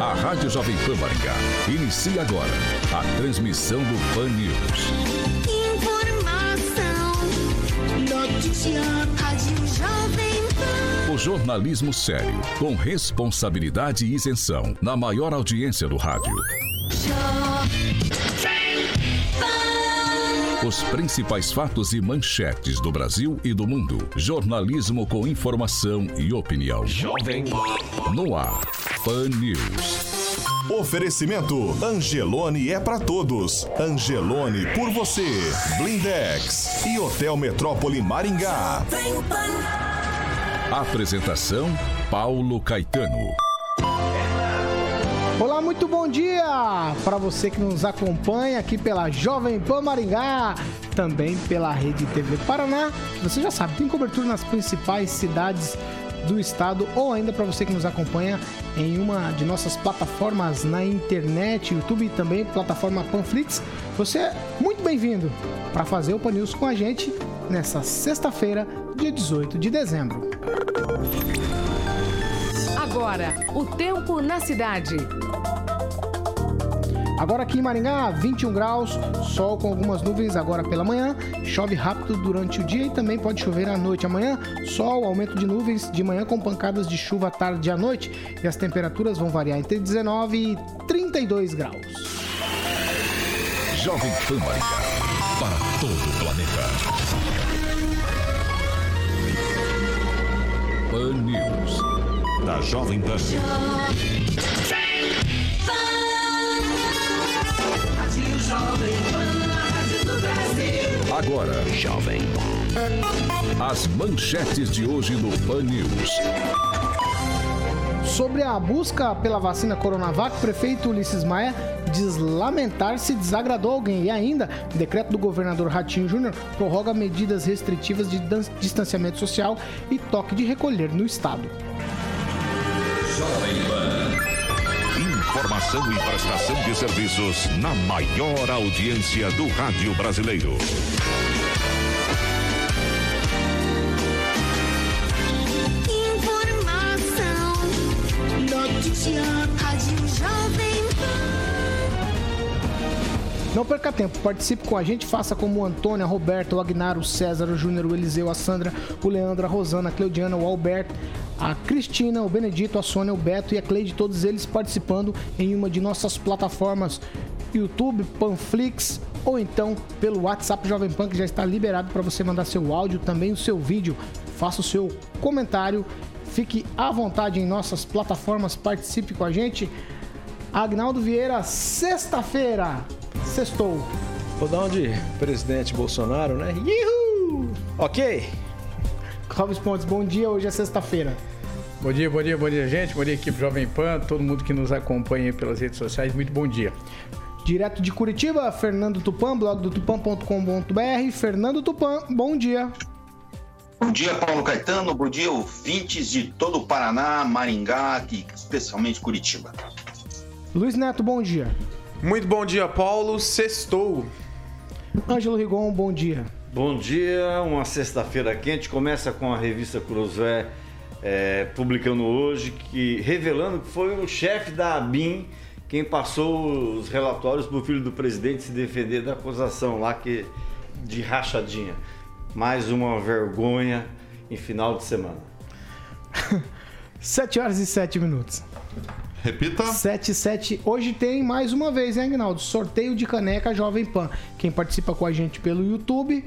A Rádio Jovem Pan Maringá inicia agora a transmissão do Pan News. Informação, notícia, Rádio Jovem Pan. O jornalismo sério, com responsabilidade e isenção, na maior audiência do rádio. Os principais fatos e manchetes do Brasil e do mundo. Jornalismo com informação e opinião. Jovem No ar. Pan News. Oferecimento Angelone é para todos. Angelone por você. Blindex e Hotel Metrópole Maringá. Apresentação Paulo Caetano. Olá, muito bom dia para você que nos acompanha aqui pela Jovem Pan Maringá, também pela Rede TV Paraná. Você já sabe, tem cobertura nas principais cidades do estado ou ainda para você que nos acompanha em uma de nossas plataformas na internet, YouTube e também plataforma Panflix. Você é muito bem-vindo para fazer o Pan News com a gente nessa sexta-feira, dia 18 de dezembro. Agora, o tempo na cidade. Agora aqui em Maringá, 21 graus, sol com algumas nuvens agora pela manhã, chove rápido durante o dia e também pode chover à noite. Amanhã, sol, aumento de nuvens de manhã com pancadas de chuva à tarde e à noite e as temperaturas vão variar entre 19 e 32 graus. Jovem Pan Maringá, para todo o planeta. Pan News da Jovem Pan. Agora, Jovem As manchetes de hoje no Pan News. Sobre a busca pela vacina Coronavac, o prefeito Ulisses Maia diz lamentar se desagradou alguém. E ainda, o decreto do governador Ratinho Júnior prorroga medidas restritivas de distanciamento social e toque de recolher no estado. Jovem Pan. Informação e prestação de serviços na maior audiência do rádio brasileiro. Informação, notícia, rádio Jovem Pan. Não perca tempo, participe com a gente, faça como o Antônio, a Roberto, o Agnaro, o César, o Júnior, o Eliseu, a Sandra, o Leandro, a Rosana, a Cleudiana, o Alberto, a Cristina, o Benedito, a Sônia, o Beto e a Cleide, todos eles participando em uma de nossas plataformas YouTube, Panflix ou então pelo WhatsApp Jovem Pan que já está liberado para você mandar seu áudio, também o seu vídeo. Faça o seu comentário, fique à vontade em nossas plataformas, participe com a gente. Agnaldo Vieira, sexta-feira, sextou. Vou dar onde presidente Bolsonaro, né? Yuhu! Ok. Clóvis Pontes, bom dia, hoje é sexta-feira. Bom dia, bom dia, bom dia, gente. Bom dia, equipe Jovem Pan, todo mundo que nos acompanha pelas redes sociais. Muito bom dia. Direto de Curitiba, Fernando Tupan, blog do tupan.com.br. Fernando Tupan, bom dia. Bom dia, Paulo Caetano. Bom dia, ouvintes de todo o Paraná, Maringá e especialmente Curitiba. Luiz Neto, bom dia. Muito bom dia, Paulo. Sextou. Ângelo Rigon, bom dia. Bom dia, uma sexta-feira quente. Começa com a revista Cruzeiro é, publicando hoje, que revelando que foi o chefe da ABIN quem passou os relatórios para o filho do presidente se defender da acusação lá que, de rachadinha. Mais uma vergonha em final de semana. 7 horas e 7 minutos. Repita. 7 7. Hoje tem mais uma vez, hein, Agnaldo? Sorteio de caneca Jovem Pan. Quem participa com a gente pelo YouTube,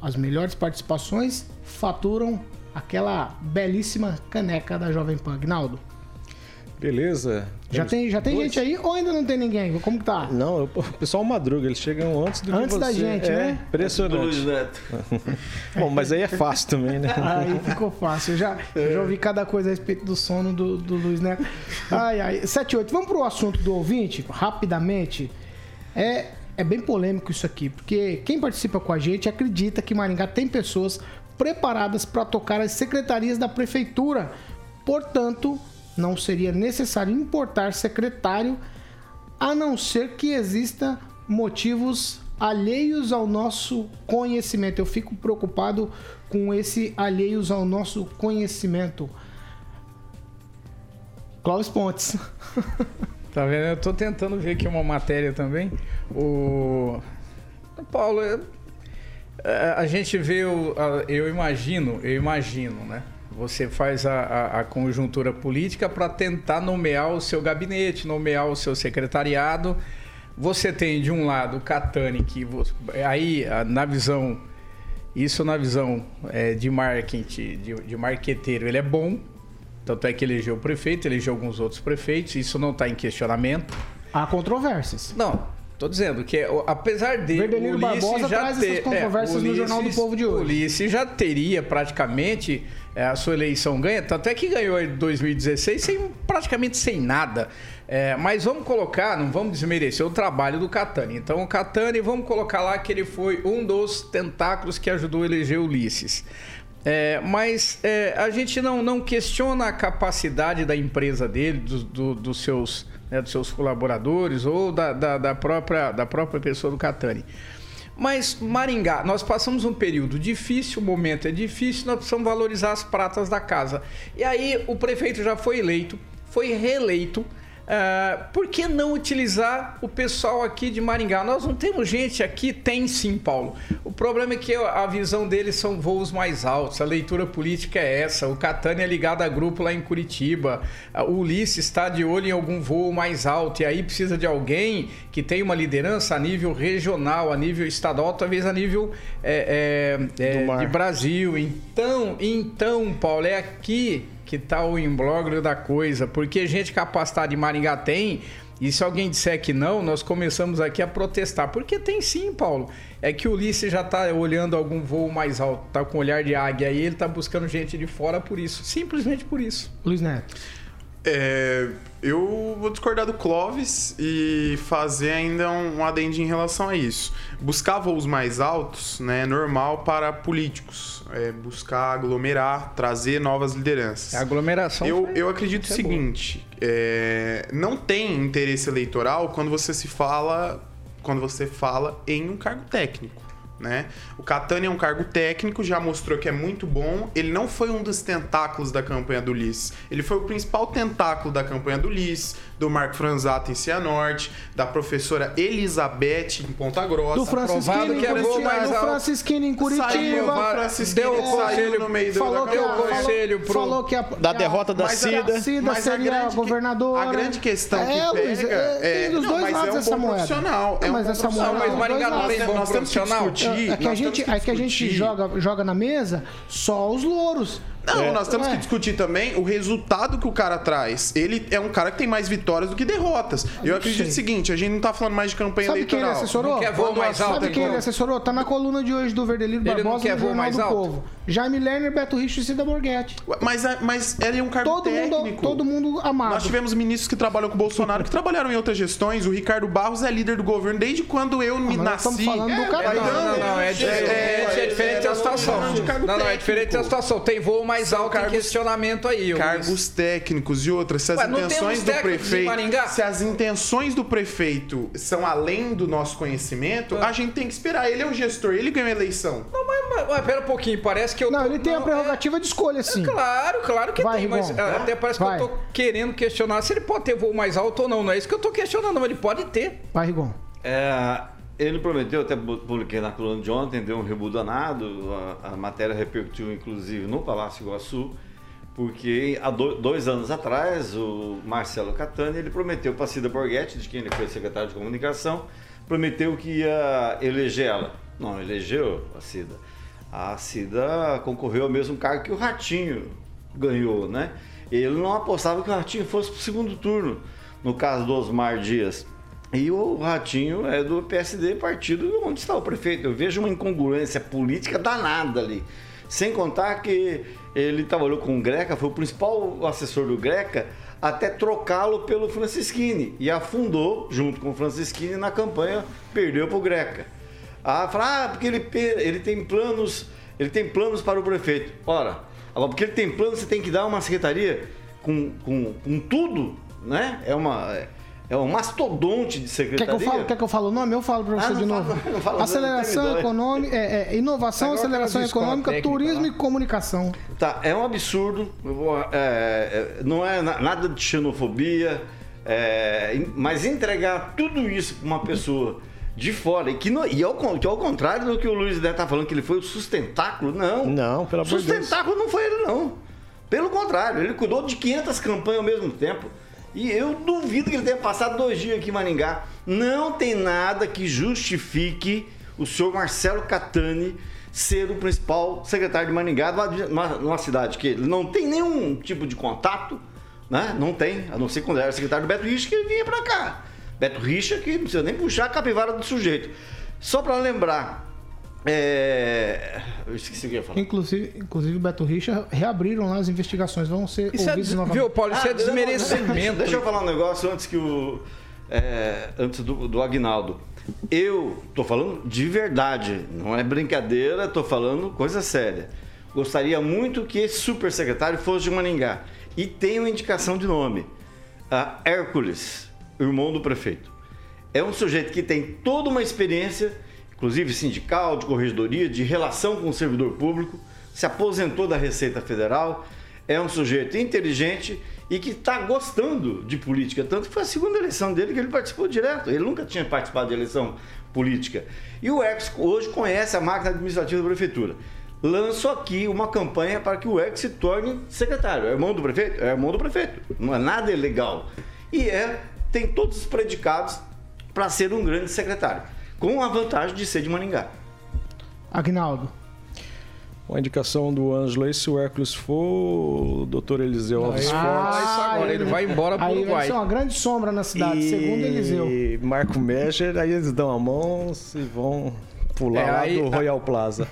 as melhores participações faturam aquela belíssima caneca da Jovem Pan. Agnaldo. Beleza. Já tem, já tem gente aí ou ainda não tem ninguém? Como que tá? Não, o pessoal madruga, eles chegam antes do antes que da gente, é, né? Impressionante. Bom, mas aí é fácil também, né? Aí ficou fácil. Eu já, eu já ouvi cada coisa a respeito do sono do, do Luiz Neto. Ai, ai. 7, 8. Vamos pro assunto do ouvinte, rapidamente. É é bem polêmico isso aqui, porque quem participa com a gente acredita que Maringá tem pessoas preparadas para tocar as secretarias da prefeitura. Portanto, não seria necessário importar secretário, a não ser que exista motivos alheios ao nosso conhecimento. Eu fico preocupado com esse alheios ao nosso conhecimento. Clóvis Pontes. Tá vendo? Eu tô tentando ver aqui uma matéria também. O. Paulo, é, a gente vê, o, eu imagino, eu imagino, né? Você faz a, a, a conjuntura política para tentar nomear o seu gabinete, nomear o seu secretariado. Você tem de um lado o Catani, que aí na visão, isso na visão é, de marketing, de, de marqueteiro, ele é bom, tanto é que elegeu o prefeito, elegeu alguns outros prefeitos, isso não está em questionamento. Há controvérsias. Não, Tô dizendo que, apesar de Verdelino Ulisses Barbosa já traz ter, essas controvérsias é, Ulisses, no Jornal do Povo de hoje. Ulisses já teria praticamente é, a sua eleição ganha, tanto é que ganhou em 2016 sem, praticamente sem nada. É, mas vamos colocar, não vamos desmerecer o trabalho do Catani. Então, o Catani, vamos colocar lá que ele foi um dos tentáculos que ajudou a eleger Ulisses. É, mas é, a gente não, não questiona a capacidade da empresa dele, do, do, dos, seus, né, dos seus colaboradores ou da, da, da, própria, da própria pessoa do Catani. Mas Maringá, nós passamos um período difícil, o momento é difícil, nós precisamos valorizar as pratas da casa. E aí o prefeito já foi eleito, foi reeleito Uh, por que não utilizar o pessoal aqui de Maringá? Nós não temos gente aqui? Tem sim, Paulo. O problema é que a visão deles são voos mais altos, a leitura política é essa. O Catânia é ligado a grupo lá em Curitiba, o Ulisses está de olho em algum voo mais alto, e aí precisa de alguém que tenha uma liderança a nível regional, a nível estadual, talvez a nível é, é, é, de Brasil. Então, então, Paulo, é aqui que tá o imbróglio da coisa, porque gente capacitada de Maringá tem, e se alguém disser que não, nós começamos aqui a protestar. Porque tem sim, Paulo. É que o Ulisses já está olhando algum voo mais alto, tá com olhar de águia aí, ele está buscando gente de fora por isso. Simplesmente por isso. Luiz Neto. É, eu vou discordar do Clóvis e fazer ainda um, um adendo em relação a isso. Buscar voos mais altos né, é normal para políticos. É buscar aglomerar, trazer novas lideranças. A aglomeração. Eu, eu acredito o seguinte: é, não tem interesse eleitoral quando você se fala. Quando você fala em um cargo técnico né? O Catani é um cargo técnico, já mostrou que é muito bom. Ele não foi um dos tentáculos da campanha do Liz. Ele foi o principal tentáculo da campanha do Liz, do Marco Franzato em Cianorte, da professora Elizabeth em Ponta Grossa. Do Francisquini que é bom, mas do Francisquini em Curitiba. Saiu, deu o conselho no meio falou do que a, conselho pro, falou que a, da derrota da Cida. A Cida seria a governadora. A grande questão é, que pega é, é, dos não, dois mas lados é um essa bom moeda. profissional. É um mas essa moeda, mas Maringá não tem bom nós temos que profissional. discutir. É que a gente, é que a gente joga, joga na mesa só os louros. Não, É. nós temos Ué. que discutir também o resultado que o cara traz. Ele é um cara que tem mais vitórias do que derrotas. Eu acredito o seguinte, a gente não tá falando mais de campanha Sabe quem ele eleitoral. assessorou? Não quer voo mais alto, Sabe quem então? ele assessorou? Tá na coluna de hoje do Verdelino Ele não Barbosa quer no voo Jornal mais do alto? Povo. Jaime Lerner, Beto Richo e Cida Borghetti. Mas, mas ele é um cargo Todo técnico. mundo, todo mundo amado. Nós tivemos ministros que trabalham com o Bolsonaro que trabalharam em outras gestões. O Ricardo Barros é líder do governo desde quando eu me mas nós nasci. estamos falando do É, cara. mas Não, não, não, é diferente, é, é, diferente é, a situação. não, Não, é diferente a situação. Tem voo mais alto em cargos- questionamento aí. Cargos técnicos e outras, se as Ué, intenções do em prefeito. Se as intenções do prefeito são além do nosso conhecimento, Ah. a gente tem que esperar. Ele é o gestor, ele ganhou a eleição. Não, mas, mas, mas pera um pouquinho, parece que eu Não, tô- ele tem a não, prerrogativa de escolha, é- sim. Claro, claro que Vai, tem, mas é, até parece Vai. que eu tô querendo questionar se ele pode ter voo mais alto ou não. Não é isso que eu tô questionando, mas ele pode ter. Vai, Rigon. É, ele prometeu, até publiquei na coluna de ontem, deu um rebu danado. A, a matéria repercutiu, inclusive, no Palácio Iguaçu, porque há do- dois anos atrás, o Marcelo Catani ele prometeu para Cida Borghetti, de quem ele foi secretário de comunicação, prometeu que ia eleger ela. Não elegeu a Cida. A Cida concorreu ao mesmo cargo que o Ratinho ganhou, né? Ele não apostava que o Ratinho fosse para o segundo turno, no caso do Osmar Dias. E o Ratinho é do PSD, partido onde está o prefeito. Eu vejo uma incongruência política danada ali. Sem contar que ele trabalhou com o Greca, foi o principal assessor do Greca até trocá-lo pelo Francisquini. E afundou, junto com o Francisquini, na campanha, perdeu para o Greca. Ah, fala, ah, porque ele, ele tem planos, ele tem planos para o prefeito. Ora, porque ele tem planos, você tem que dar uma secretaria com, com, com tudo, né? É uma. É um mastodonte de secretaria. Quer que eu falo, quer que eu falo o nome? Eu falo para você ah, de novo. Falo, falo, aceleração econômica, é, é, inovação, Agora aceleração econômica, técnica, turismo lá. e comunicação. Tá, é um absurdo. É, é, não é nada de xenofobia, é, mas entregar tudo isso para uma pessoa de fora. E, que, no, e ao, que ao contrário do que o Luiz Neto tá falando, que ele foi o sustentáculo, não. Não, pelo amor de Deus. Sustentáculo não foi ele, não. Pelo contrário, ele cuidou de 500 campanhas ao mesmo tempo. E eu duvido que ele tenha passado dois dias aqui em Maringá. Não tem nada que justifique o senhor Marcelo Catani ser o principal secretário de Maringá, numa, numa cidade que ele não tem nenhum tipo de contato, né? Não tem, a não ser quando era secretário do Beto Richa que ele vinha para cá. Beto Richa que não precisa nem puxar a capivara do sujeito. Só para lembrar, é... Eu esqueci o que ia falar. Inclusive, inclusive Beto Richa reabriram lá as investigações, vão ser isso é ouvidos é, novamente. Viu, Paulo, isso é ah, é desmerecimento. Deixa eu falar um negócio antes que o. É, antes do, do Agnaldo. Eu tô falando de verdade, não é brincadeira, tô falando coisa séria. Gostaria muito que esse super secretário fosse de Maningá. E tem uma indicação de nome: a Hércules, irmão do prefeito. É um sujeito que tem toda uma experiência inclusive sindical, de corregedoria, de relação com o servidor público, se aposentou da Receita Federal, é um sujeito inteligente e que está gostando de política, tanto que foi a segunda eleição dele que ele participou direto. Ele nunca tinha participado de eleição política. E o ex hoje conhece a máquina administrativa da prefeitura. Lanço aqui uma campanha para que o ex se torne secretário. É irmão do prefeito? É irmão do prefeito. Não é nada ilegal. E é, tem todos os predicados para ser um grande secretário com a vantagem de ser de Maningá. Agnaldo. Uma indicação do Ângelo aí, se o Hércules for, o doutor Eliseu Alves ah, Fortes. Isso agora, ele vai embora pro aí Uruguai. Vai ser uma grande sombra na cidade, e... segundo Eliseu. E Marco Mescher, aí eles dão a mão e vão pular é, lá aí, do Royal Plaza.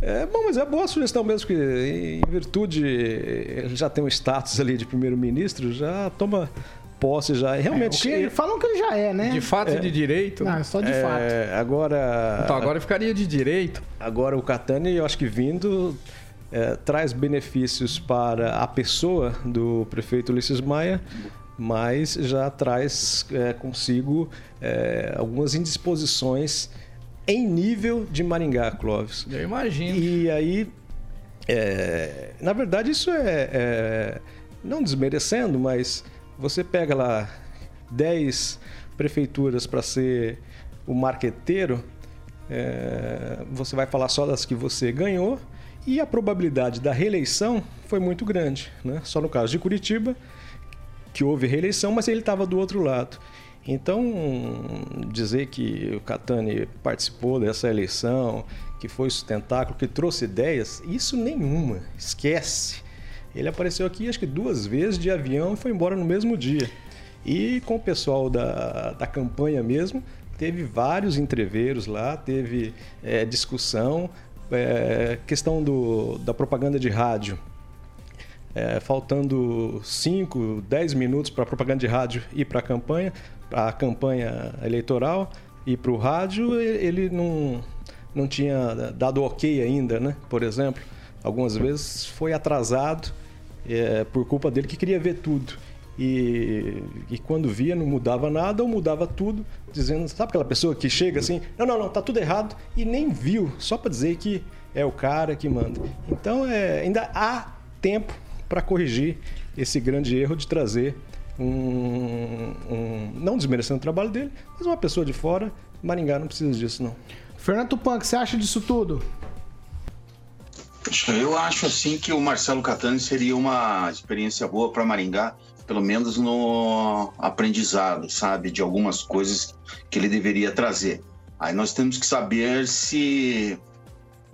É bom, mas é boa sugestão mesmo, que em virtude ele já tem um status ali de primeiro-ministro, já toma posse já. Realmente. É, falam que ele já é, né? De fato é. e de direito. Não, é só de é, fato. Agora. Então agora ficaria de direito. Agora o Catani, eu acho que vindo. É, traz benefícios para a pessoa do prefeito Ulisses Maia, mas já traz é, consigo é, algumas indisposições em nível de Maringá, Clóvis. Eu imagino. E aí, é, na verdade, isso é, é não desmerecendo, mas você pega lá 10 prefeituras para ser o marqueteiro, é, você vai falar só das que você ganhou e a probabilidade da reeleição foi muito grande. Né? Só no caso de Curitiba, que houve reeleição, mas ele estava do outro lado. Então, dizer que o Catani participou dessa eleição, que foi sustentáculo, que trouxe ideias, isso nenhuma, esquece. Ele apareceu aqui acho que duas vezes de avião e foi embora no mesmo dia. E com o pessoal da, da campanha mesmo, teve vários entreveros lá, teve é, discussão, é, questão do, da propaganda de rádio. É, faltando 5, 10 minutos para a propaganda de rádio ir para a campanha, para a campanha eleitoral e para o rádio, ele não, não tinha dado ok ainda, né? Por exemplo, algumas vezes foi atrasado é, por culpa dele que queria ver tudo. E, e, quando via não mudava nada ou mudava tudo, dizendo, sabe aquela pessoa que chega assim, não, não, não, tá tudo errado e nem viu, só para dizer que é o cara que manda. Então é, ainda há tempo para corrigir esse grande erro de trazer um, um, não desmerecendo o trabalho dele, mas uma pessoa de fora. Maringá não precisa disso não. Fernando Tupan, o que você acha disso tudo? Eu acho assim que o Marcelo Catani seria uma experiência boa para Maringá, pelo menos no aprendizado, sabe, de algumas coisas que ele deveria trazer. Aí nós temos que saber se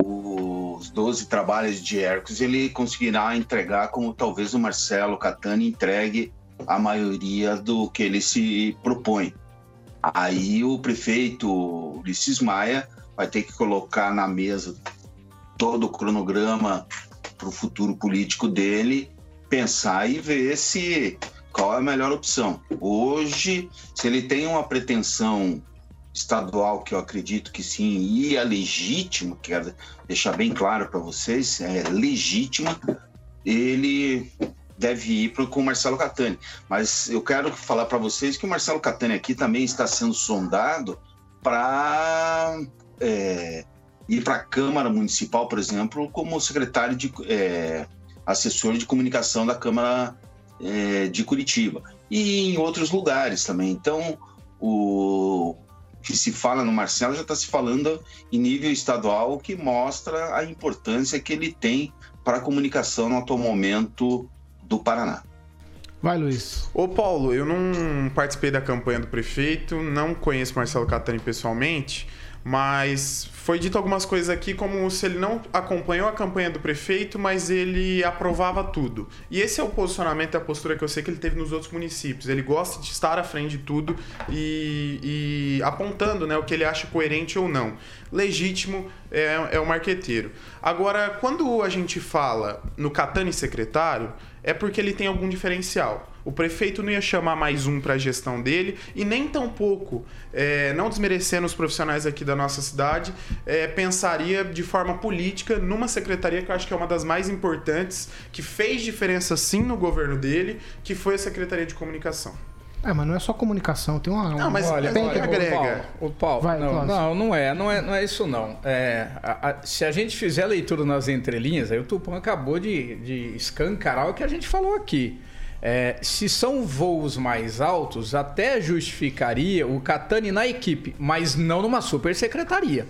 os 12 trabalhos de Hércules ele conseguirá entregar como talvez o Marcelo Catani entregue a maioria do que ele se propõe. Aí o prefeito Ulisses Maia vai ter que colocar na mesa todo o cronograma para o futuro político dele, pensar e ver se qual é a melhor opção. Hoje, se ele tem uma pretensão estadual, que eu acredito que sim, e é legítima, quero deixar bem claro para vocês, é legítima, ele deve ir pro, com o Marcelo Catani. Mas eu quero falar para vocês que o Marcelo Catani aqui também está sendo sondado para é, ir para a Câmara Municipal, por exemplo, como secretário de é, assessor de comunicação da Câmara é, de Curitiba e em outros lugares também. Então, o que se fala no Marcelo já está se falando em nível estadual, o que mostra a importância que ele tem para a comunicação no atual momento do Paraná. Vai, Luiz. Ô, Paulo, eu não participei da campanha do prefeito, não conheço Marcelo Catani pessoalmente, mas foi dito algumas coisas aqui como se ele não acompanhou a campanha do prefeito, mas ele aprovava tudo. E esse é o posicionamento e a postura que eu sei que ele teve nos outros municípios. Ele gosta de estar à frente de tudo e, e apontando né, o que ele acha coerente ou não. Legítimo é, é o marqueteiro. Agora, quando a gente fala no Catani secretário, é porque ele tem algum diferencial. O prefeito não ia chamar mais um para a gestão dele e nem tampouco, é, não desmerecendo os profissionais aqui da nossa cidade, é, pensaria de forma política numa secretaria que eu acho que é uma das mais importantes, que fez diferença sim no governo dele, que foi a Secretaria de Comunicação. É, mas não é só comunicação, tem uma. Não, mas Olha, tem olha, que o agrega. Paulo, o Paulo, Vai, não, Cláudio. não, não é, não é, não é isso não. É, a- a- se a gente fizer a leitura nas entrelinhas, aí o Tupã acabou de, de escancarar o que a gente falou aqui. É, se são voos mais altos, até justificaria o Catani na equipe, mas não numa super secretaria.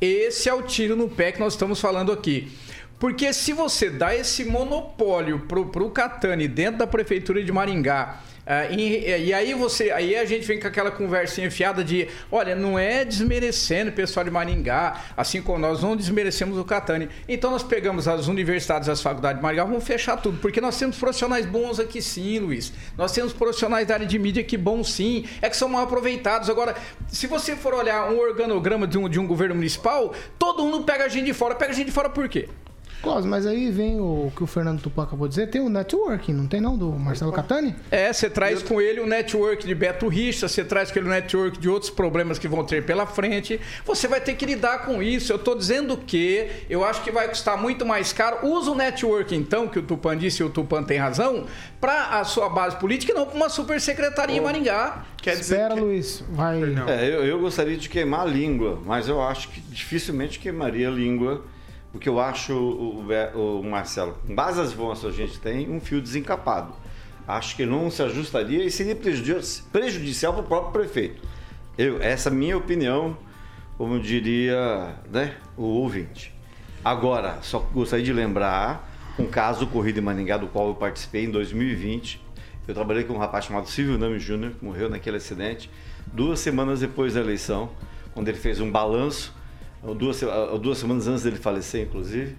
Esse é o tiro no pé que nós estamos falando aqui. Porque se você dá esse monopólio pro, pro Catani dentro da prefeitura de Maringá, ah, e, e aí você, aí a gente vem com aquela conversinha enfiada de, olha, não é desmerecendo o pessoal de Maringá, assim como nós não desmerecemos o Catani. Então nós pegamos as universidades, as faculdades de Maringá, vamos fechar tudo, porque nós temos profissionais bons aqui sim, Luiz. Nós temos profissionais da área de mídia que bons sim, é que são mal aproveitados. Agora, se você for olhar um organograma de um, de um governo municipal, todo mundo pega a gente de fora. Pega a gente de fora por quê? Mas aí vem o que o Fernando Tupan acabou de dizer, tem o networking, não tem não, do Marcelo Catani? É, você traz com ele o network de Beto Richa, você traz com ele o network de outros problemas que vão ter pela frente. Você vai ter que lidar com isso. Eu tô dizendo que eu acho que vai custar muito mais caro. Usa o network, então, que o Tupan disse e o Tupan tem razão, para a sua base política e não para uma super secretaria em Maringá. Quer dizer Espera, que... Luiz, vai. É, eu, eu gostaria de queimar a língua, mas eu acho que dificilmente queimaria a língua, porque eu acho o, o- o Marcelo, com base nas informações que a gente tem, um fio desencapado. Acho que não se ajustaria e seria prejudici- prejudicial para o próprio prefeito. Eu, essa é a minha opinião, como diria né, o ouvinte. Agora, só gostaria de lembrar um caso ocorrido em Maningá, do qual eu participei em 2020. Eu trabalhei com um rapaz chamado Silvio Nami Júnior, que morreu naquele acidente, duas semanas depois da eleição, quando ele fez um balanço, duas, duas semanas antes dele falecer, inclusive,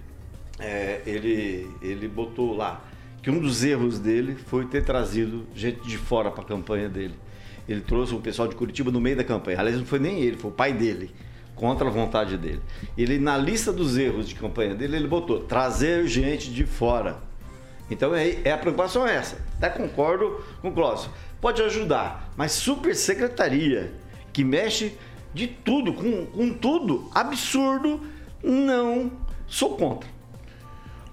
é, ele, ele botou lá que um dos erros dele foi ter trazido gente de fora para a campanha dele. Ele trouxe um pessoal de Curitiba no meio da campanha. Aliás, não foi nem ele, foi o pai dele, contra a vontade dele. Ele, na lista dos erros de campanha dele, ele botou trazer gente de fora. Então é, é a preocupação é essa. Até concordo com o Clóvis. Pode ajudar, mas super secretaria que mexe de tudo, com, com tudo, absurdo, não sou contra.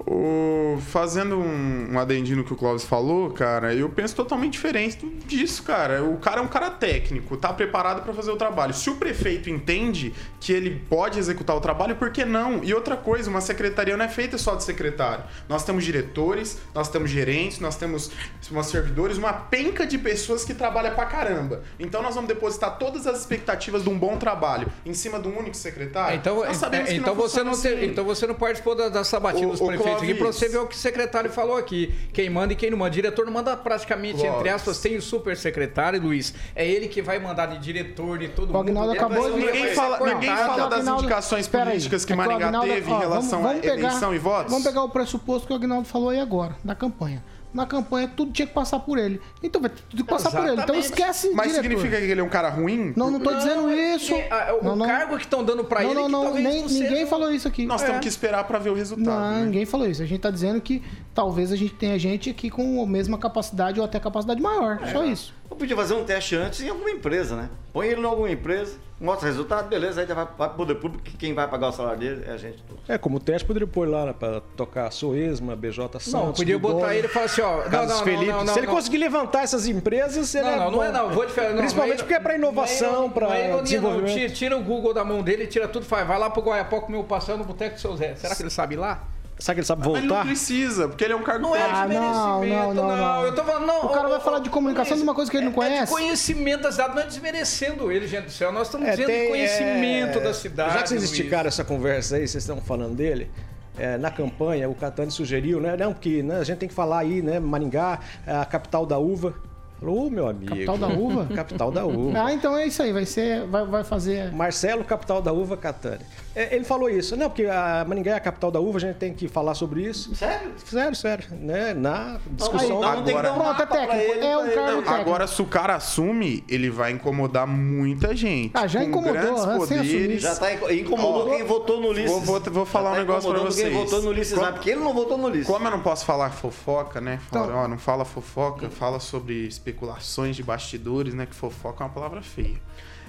O- fazendo um, um adendinho no que o Clóvis falou, cara, eu penso totalmente diferente disso, cara. O cara é um cara técnico, tá preparado para fazer o trabalho. Se o prefeito entende que ele pode executar o trabalho, por que não? E outra coisa, uma secretaria não é feita só de secretário. Nós temos diretores, nós temos gerentes, nós temos umas servidores, uma penca de pessoas que trabalham pra caramba. Então nós vamos depositar todas as expectativas de um bom trabalho em cima de um único secretário. Então, nós sabemos é, que então, você funciona não te- assim. então você não participou da, da sabatina Ô, dos prefeitos aqui pra você ver o que o secretário falou aqui. Quem manda e quem não manda. Diretor não manda praticamente, entre aspas, tem o super secretário, Luiz. É ele que vai mandar de diretor de todo O mundo. Agnaldo acabou de- Ninguém fala, cortado. ninguém fala das Agnaldo, indicações espera aí. políticas que É o Maringá Agnaldo- teve ó, em relação vamos- vamos à pegar- eleição e votos? Vamos pegar o pressuposto que o Agnaldo falou aí agora, da campanha. Na campanha tudo tinha que passar por ele. Então vai ter tudo que passar por ele. Então Exatamente. esquece Mas diretor. significa que ele é um cara ruim? Não, não tô dizendo é isso. ah, o Não, não. cargo que estão dando pra Não, ele não, que não, talvez nem- não ninguém seja- falou isso aqui. Nós É. temos que esperar pra ver o resultado. Não, né? ninguém falou isso. A gente tá dizendo que talvez a gente tenha gente aqui com a mesma capacidade ou até capacidade maior. É. Só isso. Eu podia fazer um teste antes em alguma empresa, né? Põe ele em alguma empresa, mostra o resultado, beleza, aí vai, vai pro poder público, que quem vai pagar o salário dele é a gente. todos. É, como teste poderia pôr lá né, pra tocar Soesma, BJ Santos. Não, podia botar ele e falar assim, ó. Não, Carlos não, não, Felipe. não, não, Se ele não. conseguir levantar essas empresas, ele Não, é não, não bom. é não. Vou te falar. não, Principalmente não é- porque é pra inovação, não é- não é não. desenvolvimento. Tira, tira o Google da mão dele, tira tudo, faz. Vai lá pro Guaiapó comer o pastel no boteco do seu Zé. Será que ele sabe ir lá? Será que ele sabe Mas ele não voltar? precisa, porque ele é um cargo Não é Ah, de não, merecimento, não, não, não. Eu tô falando, não. O cara vai falar de comunicação de uma coisa que ele não É conhece. de conhecimento da cidade, não é desmerecendo ele, gente do céu. Nós estamos É, dizendo tem, de conhecimento é, da cidade. Já que vocês Luiz. esticaram essa conversa aí, vocês estão falando dele. é, na campanha, o Catani sugeriu, né? Não, porque né, a gente tem que falar aí, né? Maringá, é a capital da uva. Falou, ô meu amigo. Capital da uva? capital da uva. Ah, então é isso aí. Vai ser. Vai, vai fazer. Marcelo, capital da uva, Catani. É, ele falou isso, não, porque a Maringá é a capital da uva, a gente tem que falar sobre isso. Sério? Sério, sério. Né? Na discussão. Então não tem que dar um Pronto, é técnico. ele, É um Não, técnico. Agora, se o cara assume, ele vai incomodar muita gente. Ah, já com incomodou, grandes né, poderes. Já tá inco- incomodou quem votou no Ulisses. vou- vou- vou falar Já um negócio pra vocês. quem votou no Ulisses, Como- lá, porque ele não votou no Ulisses. Como eu não posso falar fofoca, né? Fala, Então- ó, não fala fofoca, fala sobre especulações de bastidores, né? Que fofoca é uma palavra feia.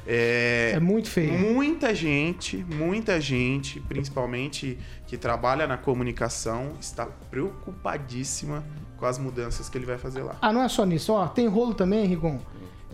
É, É muito feio. Muita gente, muita gente, principalmente que trabalha na comunicação, está preocupadíssima com as mudanças que ele vai fazer lá. Ah, não é só nisso. Ó, tem rolo também, Rigon.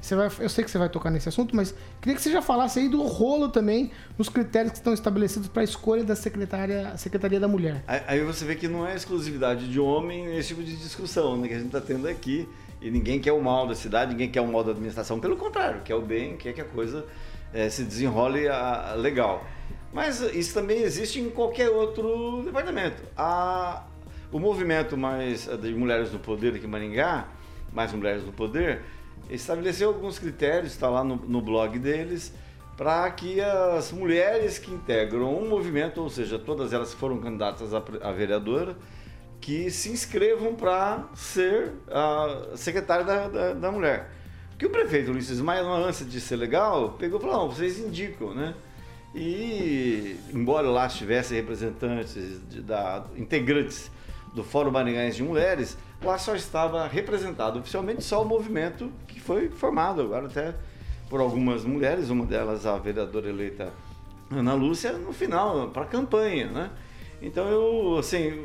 Você vai, eu sei que você vai tocar nesse assunto, mas queria que você já falasse aí do rolo também, nos critérios que estão estabelecidos para a escolha da secretária, Secretaria da Mulher. Aí, aí você vê que não é exclusividade de homem esse tipo de discussão né, que a gente está tendo aqui. E ninguém quer o mal da cidade, ninguém quer o mal da administração. Pelo contrário, quer o bem, quer que a coisa eh, se desenrole a- legal. Mas isso também existe em qualquer outro departamento. A- o movimento mais eh, de mulheres no poder aqui em Maringá, mais mulheres no poder, estabeleceu alguns critérios, está lá no, no blog deles, para que as mulheres que integram um movimento, ou seja, todas elas que foram candidatas a, a vereadora, que se inscrevam para ser a secretária da, da, da mulher. Que o prefeito Maia, numa ânsia de ser legal, pegou e falou, vocês indicam, né? E, embora lá estivessem representantes, de, da, integrantes do Fórum Maringaense de Mulheres, lá só estava representado oficialmente só o movimento que foi formado agora até por algumas mulheres, uma delas a vereadora eleita Ana Lúcia, no final, para a campanha, né? Então eu, assim,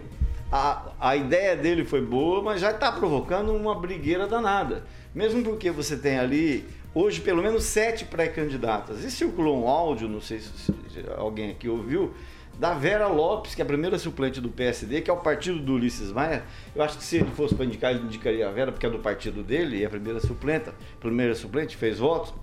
a, a ideia dele foi boa, mas já está provocando uma brigueira danada. Mesmo porque você tem ali, hoje, pelo menos sete pré-candidatas. E circulou um áudio, não sei se, alguém aqui ouviu, da Vera Lopes, que é a primeira suplente do PSD, que é o partido do Ulisses Maia. Eu acho que se ele fosse para indicar, ele indicaria a Vera, porque é do partido dele, e é a primeira suplenta, primeira suplente, fez votos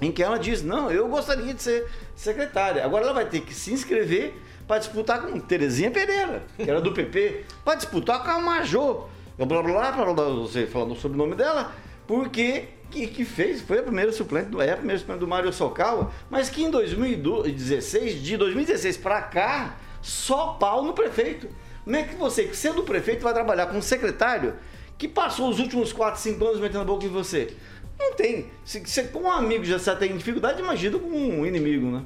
em que ela diz: Não, eu gostaria de ser secretária. Agora ela vai ter que se inscrever para disputar com Terezinha Pereira, que era do PP, para disputar com a Majô. Blá blá blá, blá, blá, você falando o sobrenome dela, porque que, que fez, foi a primeira suplente, do- é a primeira suplente do Mário Socal, mas que em 2016, de 2016 para cá, só pau no prefeito. Como é que você, sendo prefeito, vai trabalhar com um secretário que passou os últimos 4, 5 anos metendo a boca em você? Não tem. Se, se com um amigo já está tem dificuldade, imagina com um inimigo, né?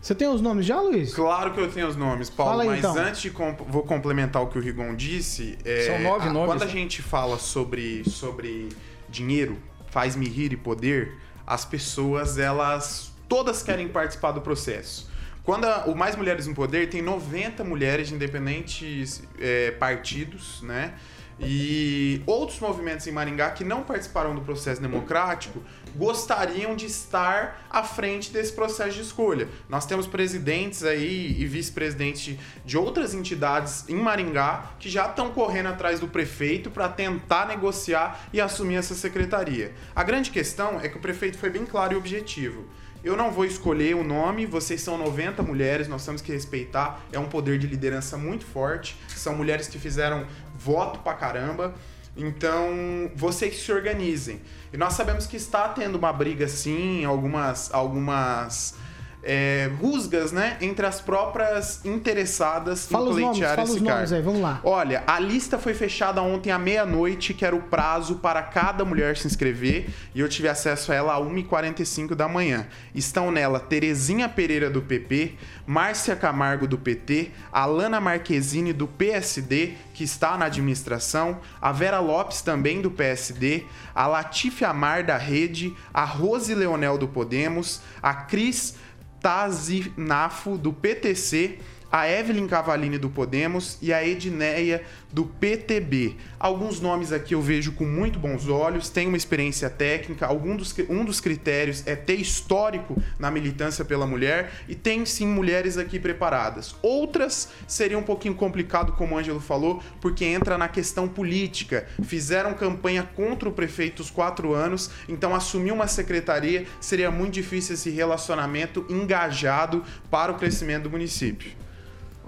Você tem os nomes já, Luiz? Claro que eu tenho os nomes, Paulo, Fala aí, mas então. antes de comp- vou complementar o que o Rigon disse. é, São nove a- nomes. Quando a gente fala sobre, sobre dinheiro, faz-me rir e poder, as pessoas, elas todas querem participar do processo. Quando a- o Mais Mulheres no Poder tem 90 mulheres de independentes é, partidos, né? E outros movimentos em Maringá que não participaram do processo democrático gostariam de estar à frente desse processo de escolha. Nós temos presidentes aí e vice-presidentes de outras entidades em Maringá que já estão correndo atrás do prefeito para tentar negociar e assumir essa secretaria. A grande questão é que o prefeito foi bem claro e objetivo. Eu não vou escolher o nome, vocês são 90 mulheres, nós temos que respeitar. É um poder de liderança muito forte. São mulheres que fizeram voto pra caramba. Então, vocês se organizem. E nós sabemos que está tendo uma briga sim, algumas algumas é, rusgas, né, entre as próprias interessadas fala em pleitear nomes, esse fala os cargo. nomes aí, vamos lá. Olha, a lista foi fechada ontem à meia-noite, que era o prazo para cada mulher se inscrever, e eu tive acesso a ela a 1h45 da manhã. Estão nela Terezinha Pereira do PP, Márcia Camargo do PT, Alana Marquezine do PSD, que está na administração, a Vera Lopes também do PSD, a Latife Amar da Rede, a Rose Leonel do Podemos, a Cris Tazinafo do PTC, a Evelyn Cavalini do Podemos e a Edneia do PTB. Alguns nomes aqui eu vejo com muito bons olhos, tem uma experiência técnica, algum dos, um dos critérios é ter histórico na militância pela mulher e tem sim mulheres aqui preparadas. Outras seria um pouquinho complicado, como o Ângelo falou, porque entra na questão política. Fizeram campanha contra o prefeito os quatro anos, então assumir uma secretaria seria muito difícil esse relacionamento engajado para o crescimento do município.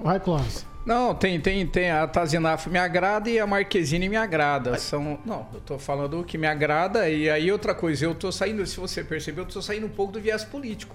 Vai, Clóvis. Não, tem, tem, tem. A Tazinaf me agrada e a Marquezine me agrada. São. Não, eu tô falando o que me agrada. E aí, outra coisa, eu tô saindo, se você percebeu, eu tô saindo um pouco do viés político.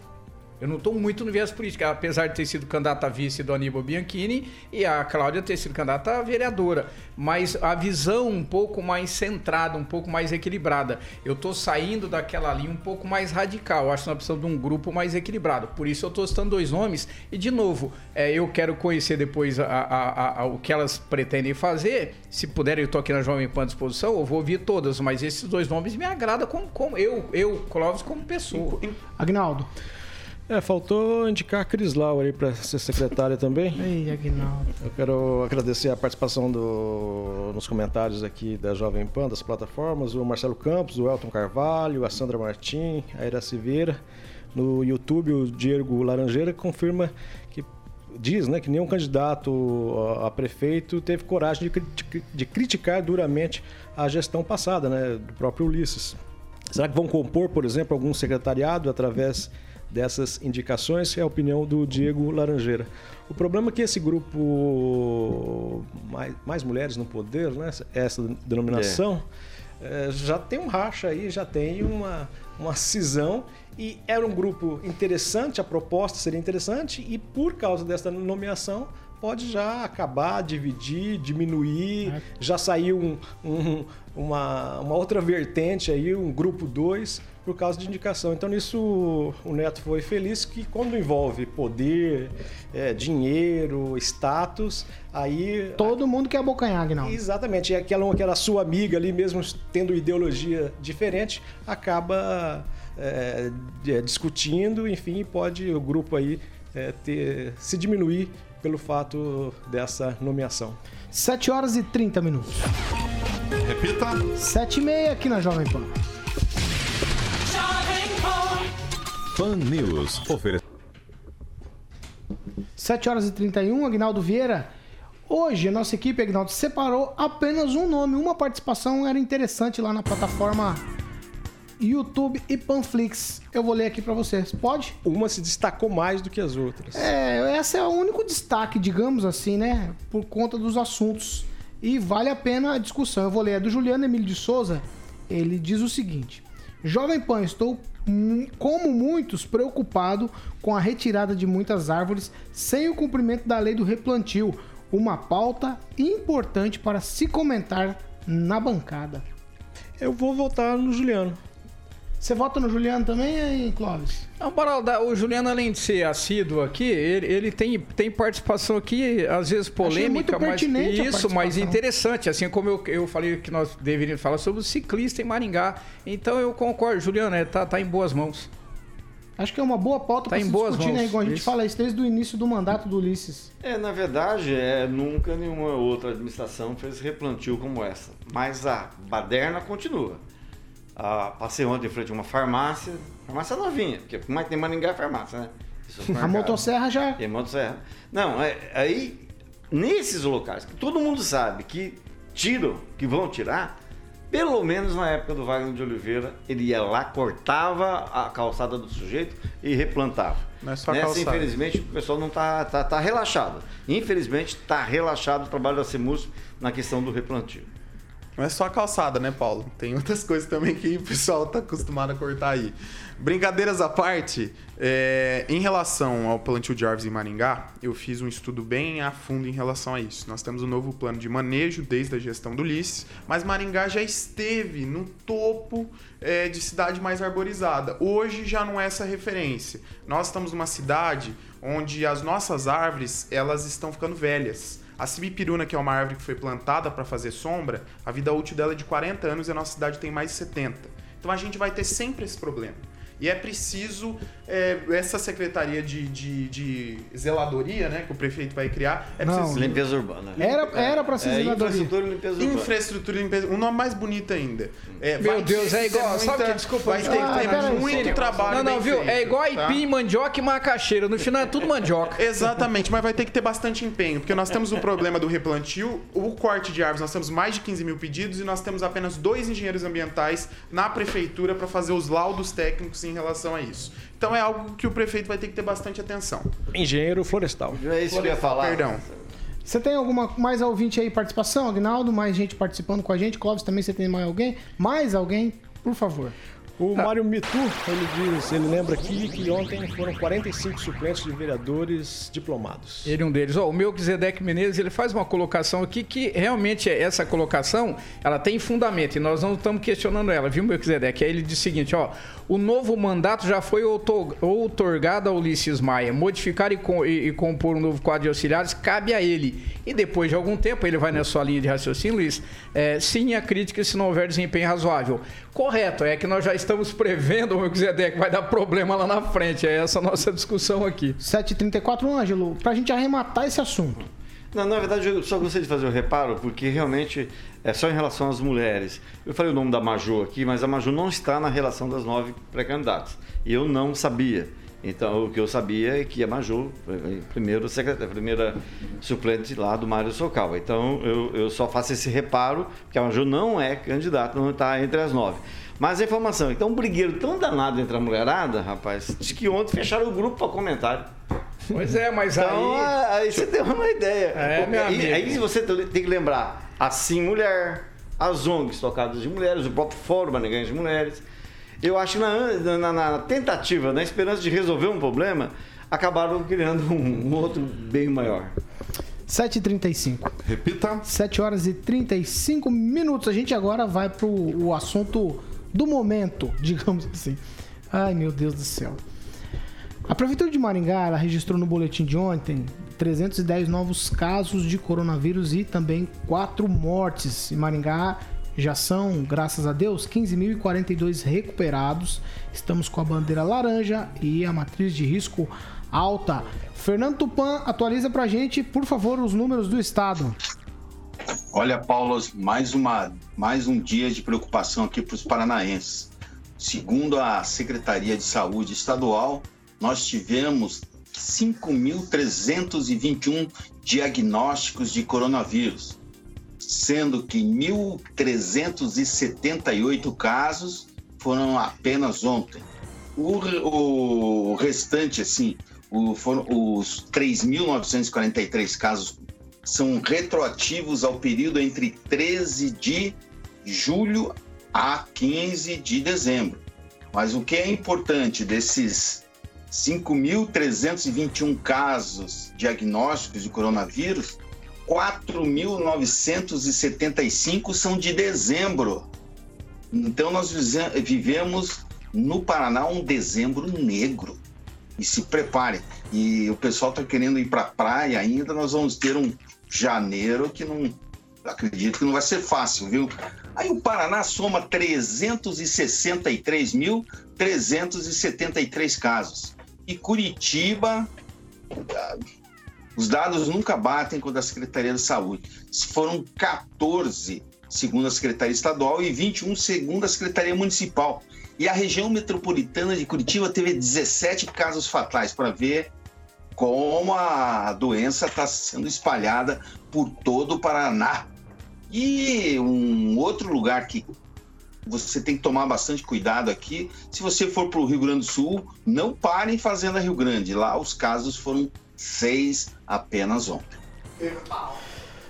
Eu não estou muito no viés político, apesar de ter sido candidata a vice do Aníbal Bianchini e a Cláudia ter sido candidata a vereadora. Mas a visão um pouco mais centrada, um pouco mais equilibrada. Eu estou saindo daquela linha um pouco mais radical. Acho que nós precisamos de um grupo mais equilibrado. Por isso eu estou citando dois nomes. E, de novo, é, eu quero conhecer depois a, a, a, o que elas pretendem fazer. Se puderem, eu estou aqui na Jovem Pan disposição, eu vou ouvir todas. Mas esses dois nomes me agradam como, como eu, eu, Clóvis, como pessoa. Agnaldo. É, faltou indicar a Cris Lau aí para ser secretária também. Ei, Aguinaldo. Eu quero agradecer a participação do, nos comentários aqui da Jovem Pan, das plataformas, o Marcelo Campos, o Elton Carvalho, a Sandra Martim, a Ira Silveira. No YouTube, o Diego Laranjeira confirma que diz né, que nenhum candidato a prefeito teve coragem de, de, de criticar duramente a gestão passada né, do próprio Ulisses. Será que vão compor, por exemplo, algum secretariado através dessas indicações é a opinião do Diego Laranjeira. O problema é que esse grupo mais, mais mulheres no poder, né, essa denominação, é. É, já tem um racha aí, já tem uma, uma cisão e era um grupo interessante, a proposta seria interessante e por causa dessa nomeação pode já acabar, dividir, diminuir, é. já saiu um, um, uma, uma outra vertente aí, um grupo 2 por causa de indicação. Então, nisso, o Neto foi feliz que quando envolve poder, é, dinheiro, status, aí... Todo mundo quer abocanhar, não? Exatamente. E aquela, aquela sua amiga ali, mesmo tendo ideologia diferente, acaba é, discutindo, enfim, pode o grupo aí é, ter, se diminuir pelo fato dessa nomeação. 7 horas e 30 minutos. Repita. 7 e meia aqui na Jovem Pan. Pan News. Ofere... 7 horas e 31, Agnaldo Vieira. Hoje a nossa equipe, Agnaldo, separou apenas um nome. Uma participação era interessante lá na plataforma YouTube e Panflix. Eu vou ler aqui para vocês. Pode? Uma se destacou mais do que as outras. É, esse é o único destaque, digamos assim, né? Por conta dos assuntos. E vale a pena a discussão. Eu vou ler. É do Juliano Emílio de Souza. Ele diz o seguinte: Jovem Pan, estou como muitos, preocupado com a retirada de muitas árvores sem o cumprimento da lei do replantio, uma pauta importante para se comentar na bancada. Eu vou votar no Juliano. Você vota no Juliano também, hein, Clóvis? Não, Baralda, o Juliano, além de ser assíduo aqui, ele, ele tem, tem participação aqui, às vezes polêmica, mas isso, mas interessante. Assim como eu, eu falei que nós deveríamos falar sobre o ciclista em Maringá. Então eu concordo, Juliano, ele tá, tá em boas mãos. Acho que é uma boa pauta tá para em boas discutir, mãos. né? Igual a gente isso. fala isso desde o início do mandato do Ulisses. É, na verdade, é, nunca nenhuma outra administração fez replantio como essa. Mas a baderna continua. Ah, passei ontem em frente a uma farmácia, farmácia novinha, porque como é que tem Maringá é farmácia, né? A motosserra já. Tem motosserra. Não, é, aí, nesses locais, que todo mundo sabe que tiram, que vão tirar, pelo menos na época do Wagner de Oliveira, ele ia lá, cortava a calçada do sujeito e replantava. Não é só Nessa, calçada. infelizmente, o pessoal não está tá, tá relaxado. Infelizmente, está relaxado o trabalho da CEMUS na questão do replantio. Não é só a calçada, né, Paulo? Tem outras coisas também que o pessoal tá acostumado a cortar aí. Brincadeiras à parte, é, em relação ao plantio de árvores em Maringá, eu fiz um estudo bem a fundo em relação a isso. Nós temos um novo plano de manejo desde a gestão do Ulisses, mas Maringá já esteve no topo é, de cidade mais arborizada. Hoje já não é essa referência. Nós estamos numa cidade onde as nossas árvores elas estão ficando velhas. A cibipiruna, que é uma árvore que foi plantada para fazer sombra, a vida útil dela é de 40 anos e a nossa cidade tem mais de 70. Então a gente vai ter sempre esse problema. E é preciso é, essa secretaria de, de, de, zeladoria, né, que o prefeito vai criar. É Não, preciso... limpeza urbana. Era era para ser é, zeladoria. Infraestrutura e limpeza urbana. Infraestrutura e limpeza. Um nome mais bonito ainda. É, Meu Deus, é igual. Muita, sabe que, desculpa, vai ter que ter ah, muito trabalho. Não, não, viu? Feito, é igual tá? aipim, mandioca e macaxeira. No final é tudo mandioca. Exatamente, mas vai ter que ter bastante empenho, porque nós temos o problema do replantio, o corte de árvores. Nós temos mais de 15 mil pedidos e nós temos apenas dois engenheiros ambientais na prefeitura para fazer os laudos técnicos em relação a isso. Então é algo que o prefeito vai ter que ter bastante atenção. Engenheiro florestal. É isso que eu ia falar. Perdão. Você tem alguma mais ouvinte aí participação, Agnaldo? Mais gente participando com a gente? Clóvis, também você tem mais alguém? Mais alguém? Por favor. O ah. Mário Mitu, ele diz, ele lembra aqui que ontem foram 45 suplentes de vereadores diplomados. Ele é um deles. Oh, o Melquisedeque Menezes, ele faz uma colocação aqui que realmente essa colocação, ela tem fundamento e nós não estamos questionando ela, viu, Melquisedeque? Aí ele diz o seguinte, ó, o novo mandato já foi outorgado a Ulisses Maia. Modificar e, e, e compor um novo quadro de auxiliares cabe a ele. E depois de algum tempo, ele vai na sua linha de raciocínio, Luiz, é, sim a crítica se não houver desempenho razoável. Correto, é que nós já estamos prevendo, meu que vai dar problema lá na frente. É essa a nossa discussão aqui. 7h34, Ângelo, para a gente arrematar esse assunto. Não, na verdade, eu só gostaria de fazer um reparo, porque realmente é só em relação às mulheres. Eu falei o nome da Maju aqui, mas a Maju não está na relação das nove pré-candidatas. E eu não sabia. Então, o que eu sabia é que a Maju primeiro secretária, primeira suplente lá do Mário Socal. Então, eu, eu só faço esse reparo, que a Maju não é candidata, não está entre as nove. Mas a informação, então, um brigueiro tão danado entre a mulherada, rapaz, de que ontem fecharam o grupo para comentário. Pois é, mas então, aí... aí você tem uma ideia. É, Porque, aí, aí você tem que lembrar, assim mulher, as ONGs tocadas de mulheres, o próprio Fórum Maneganhas de Mulheres eu acho que na, na, na, tentativa, na esperança de resolver um problema, acabaram criando um, um outro bem maior. 7h35. Repita. 7 horas e 35 minutos. A gente agora vai para o assunto do momento, digamos assim. Ai, meu Deus do céu. A Prefeitura de Maringá registrou no boletim de ontem 310 novos casos de coronavírus e também quatro mortes. Em Maringá já são, graças a Deus, 15.042 recuperados. Estamos com a bandeira laranja e a matriz de risco alta. Fernando Tupan, atualiza pra gente, por favor, os números do estado. Olha, Paulo, mais, uma, mais um dia de preocupação aqui para os paranaenses. Segundo a Secretaria de Saúde Estadual, nós tivemos 5.321 diagnósticos de coronavírus sendo que 1.378 casos foram apenas ontem. O, o restante, assim, o, foram, os 3.943 casos são retroativos ao período entre 13 de julho a 15 de dezembro. Mas o que é importante desses 5.321 casos diagnósticos de coronavírus, 4.975 são de dezembro. Então nós vivemos no Paraná um dezembro negro. E se preparem. E o pessoal está querendo ir para a praia ainda, nós vamos ter um janeiro que não acredito que não vai ser fácil, viu? Aí o Paraná soma 364.373 casos. E Curitiba os dados nunca batem com o da Secretaria de Saúde. Foram 14, segundo a Secretaria Estadual, e 21, segundo a Secretaria Municipal. E a região metropolitana de Curitiba teve 17 casos fatais, para ver como a doença está sendo espalhada por todo o Paraná. E um outro lugar que você tem que tomar bastante cuidado aqui, se você for para o Rio Grande do Sul, não pare em Fazenda Rio Grande. Lá os casos foram seis apenas ontem.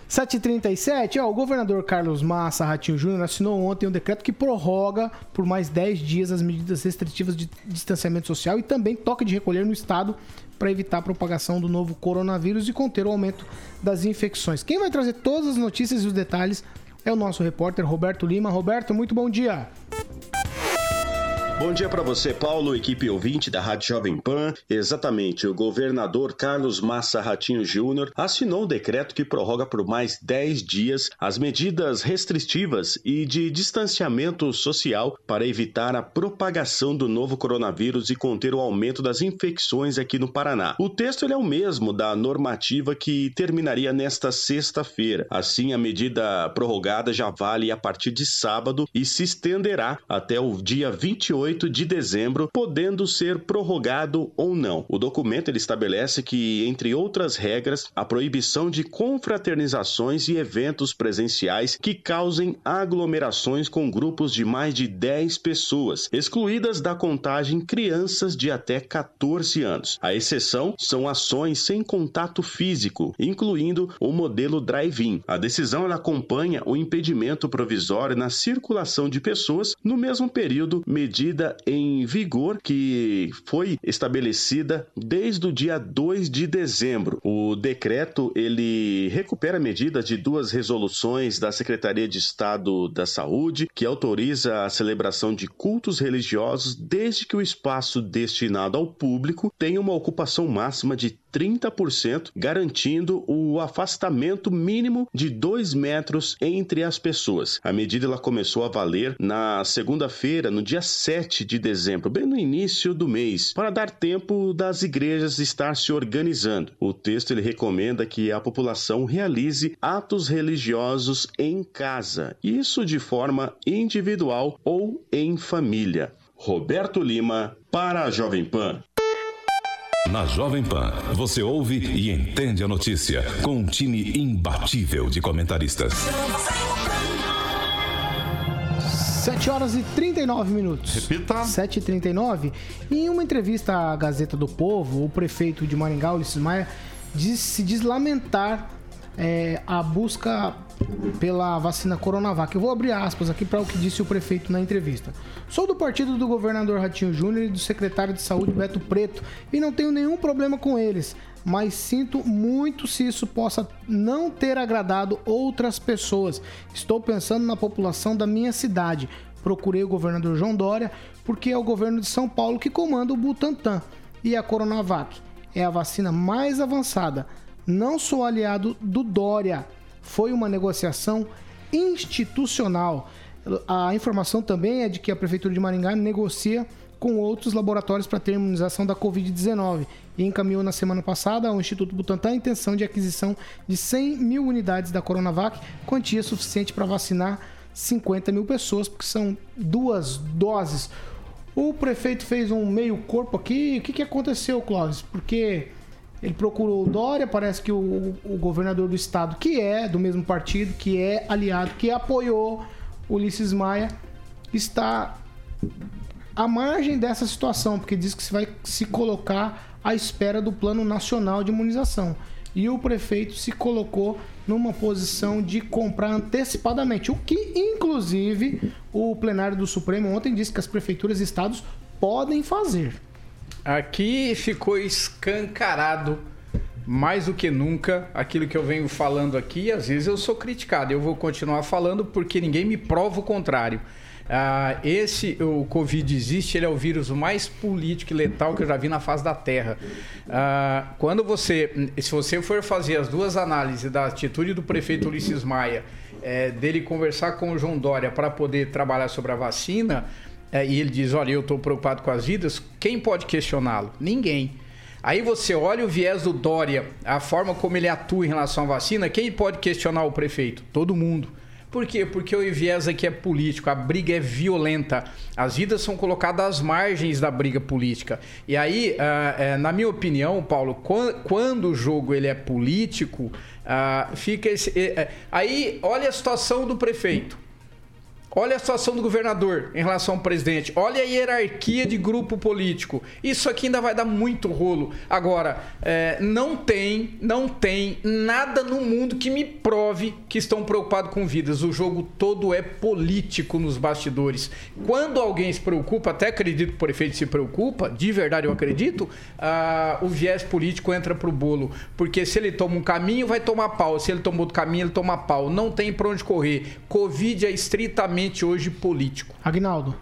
7h37, ó, o governador Carlos Massa Ratinho Júnior assinou ontem um decreto que prorroga por mais 10 dias as medidas restritivas de distanciamento social e também toque de recolher no estado para evitar a propagação do novo coronavírus e conter o aumento das infecções. Quem vai trazer todas as notícias e os detalhes é o nosso repórter Roberto Lima. Roberto, muito bom dia. Bom dia para você, Paulo, equipe ouvinte da Rádio Jovem Pan. Exatamente, o governador Carlos Massa Ratinho Júnior assinou um decreto que prorroga por mais 10 dias as medidas restritivas e de distanciamento social para evitar a propagação do novo coronavírus e conter o aumento das infecções aqui no Paraná. O texto é o mesmo da normativa que terminaria nesta sexta-feira. Assim, a medida prorrogada já vale a partir de sábado e se estenderá até o dia 28 28 de dezembro, podendo ser prorrogado ou não. O documento ele estabelece que, entre outras regras, a proibição de confraternizações e eventos presenciais que causem aglomerações com grupos de mais de 10 pessoas, excluídas da contagem crianças de até 14 anos. A exceção são ações sem contato físico, incluindo o modelo drive-in. A decisão ela acompanha o impedimento provisório na circulação de pessoas no mesmo período medido medida em vigor que foi estabelecida desde o dia 2 de dezembro. O decreto ele recupera medidas de duas resoluções da Secretaria de Estado da Saúde que autoriza a celebração de cultos religiosos desde que o espaço destinado ao público tenha uma ocupação máxima de 30%, garantindo o afastamento mínimo de 2 metros entre as pessoas. A medida ela começou a valer na segunda-feira, no dia 7 de dezembro, bem no início do mês, para dar tempo das igrejas estar se organizando. O texto ele recomenda que a população realize atos religiosos em casa, isso de forma individual ou em família. Roberto Lima para a Jovem Pan. Na Jovem Pan, você ouve e entende a notícia com um time imbatível de comentaristas. 7 horas e 39 minutos. Repita. 7 e 39 Em uma entrevista à Gazeta do Povo, o prefeito de Maringá, Ulisses Maia, diz, se diz lamentar é, a busca pela vacina Coronavac. Eu vou abrir aspas aqui para o que disse o prefeito na entrevista. Sou do partido do governador Ratinho Júnior e do secretário de saúde Beto Preto e não tenho nenhum problema com eles, mas sinto muito se isso possa não ter agradado outras pessoas. Estou pensando na população da minha cidade. Procurei o governador João Dória porque é o governo de São Paulo que comanda o Butantan e a Coronavac é a vacina mais avançada. Não sou aliado do Dória foi uma negociação institucional. A informação também é de que a Prefeitura de Maringá negocia com outros laboratórios para ter imunização da Covid-19 e encaminhou na semana passada ao Instituto Butantan a intenção de aquisição de 100 mil unidades da Coronavac, quantia suficiente para vacinar 50 mil pessoas, porque são duas doses. O prefeito fez um meio corpo aqui. O que, que aconteceu, Clóvis? Porque ele procurou o Dória, parece que o, o, governador do estado, que é do mesmo partido, que é aliado, que apoiou Ulisses Maia, está à margem dessa situação, porque diz que se vai se colocar à espera do Plano Nacional de Imunização. E o prefeito se colocou numa posição de comprar antecipadamente, o que, inclusive, o plenário do Supremo ontem disse que as prefeituras e estados podem fazer. Aqui ficou escancarado mais do que nunca aquilo que eu venho falando aqui. Às vezes eu sou criticado, eu vou continuar falando porque ninguém me prova o contrário. Ah, esse, o Covid existe, ele é o vírus mais político e letal que eu já vi na face da Terra. Ah, quando você, se você for fazer as duas análises da atitude do prefeito Ulisses Maia, é, dele conversar com o João Dória para poder trabalhar sobre a vacina, é, e ele diz: Olha, eu estou preocupado com as vidas, quem pode questioná-lo? Ninguém. Aí você olha o viés do Dória, a forma como ele atua em relação à vacina, quem pode questionar o prefeito? Todo mundo. Por quê? Porque o viés aqui é político, a briga é violenta, as vidas são colocadas às margens da briga política. E aí, uh, uh, na minha opinião, Paulo, quando o jogo ele é político, uh, fica esse. aí, olha a situação do prefeito. Olha a situação do governador em relação ao presidente. Olha a hierarquia de grupo político. Isso aqui ainda vai dar muito rolo. Agora, é, não tem, não tem nada no mundo que me prove que estão preocupados com vidas. O jogo todo é político nos bastidores. Quando alguém se preocupa, até acredito que o prefeito se preocupa, de verdade eu acredito, ah, o viés político entra pro bolo. Porque se ele toma um caminho, vai tomar pau. Se ele toma outro caminho, ele toma pau. Não tem pra onde correr. Covid é estritamente hoje político. Agnaldo.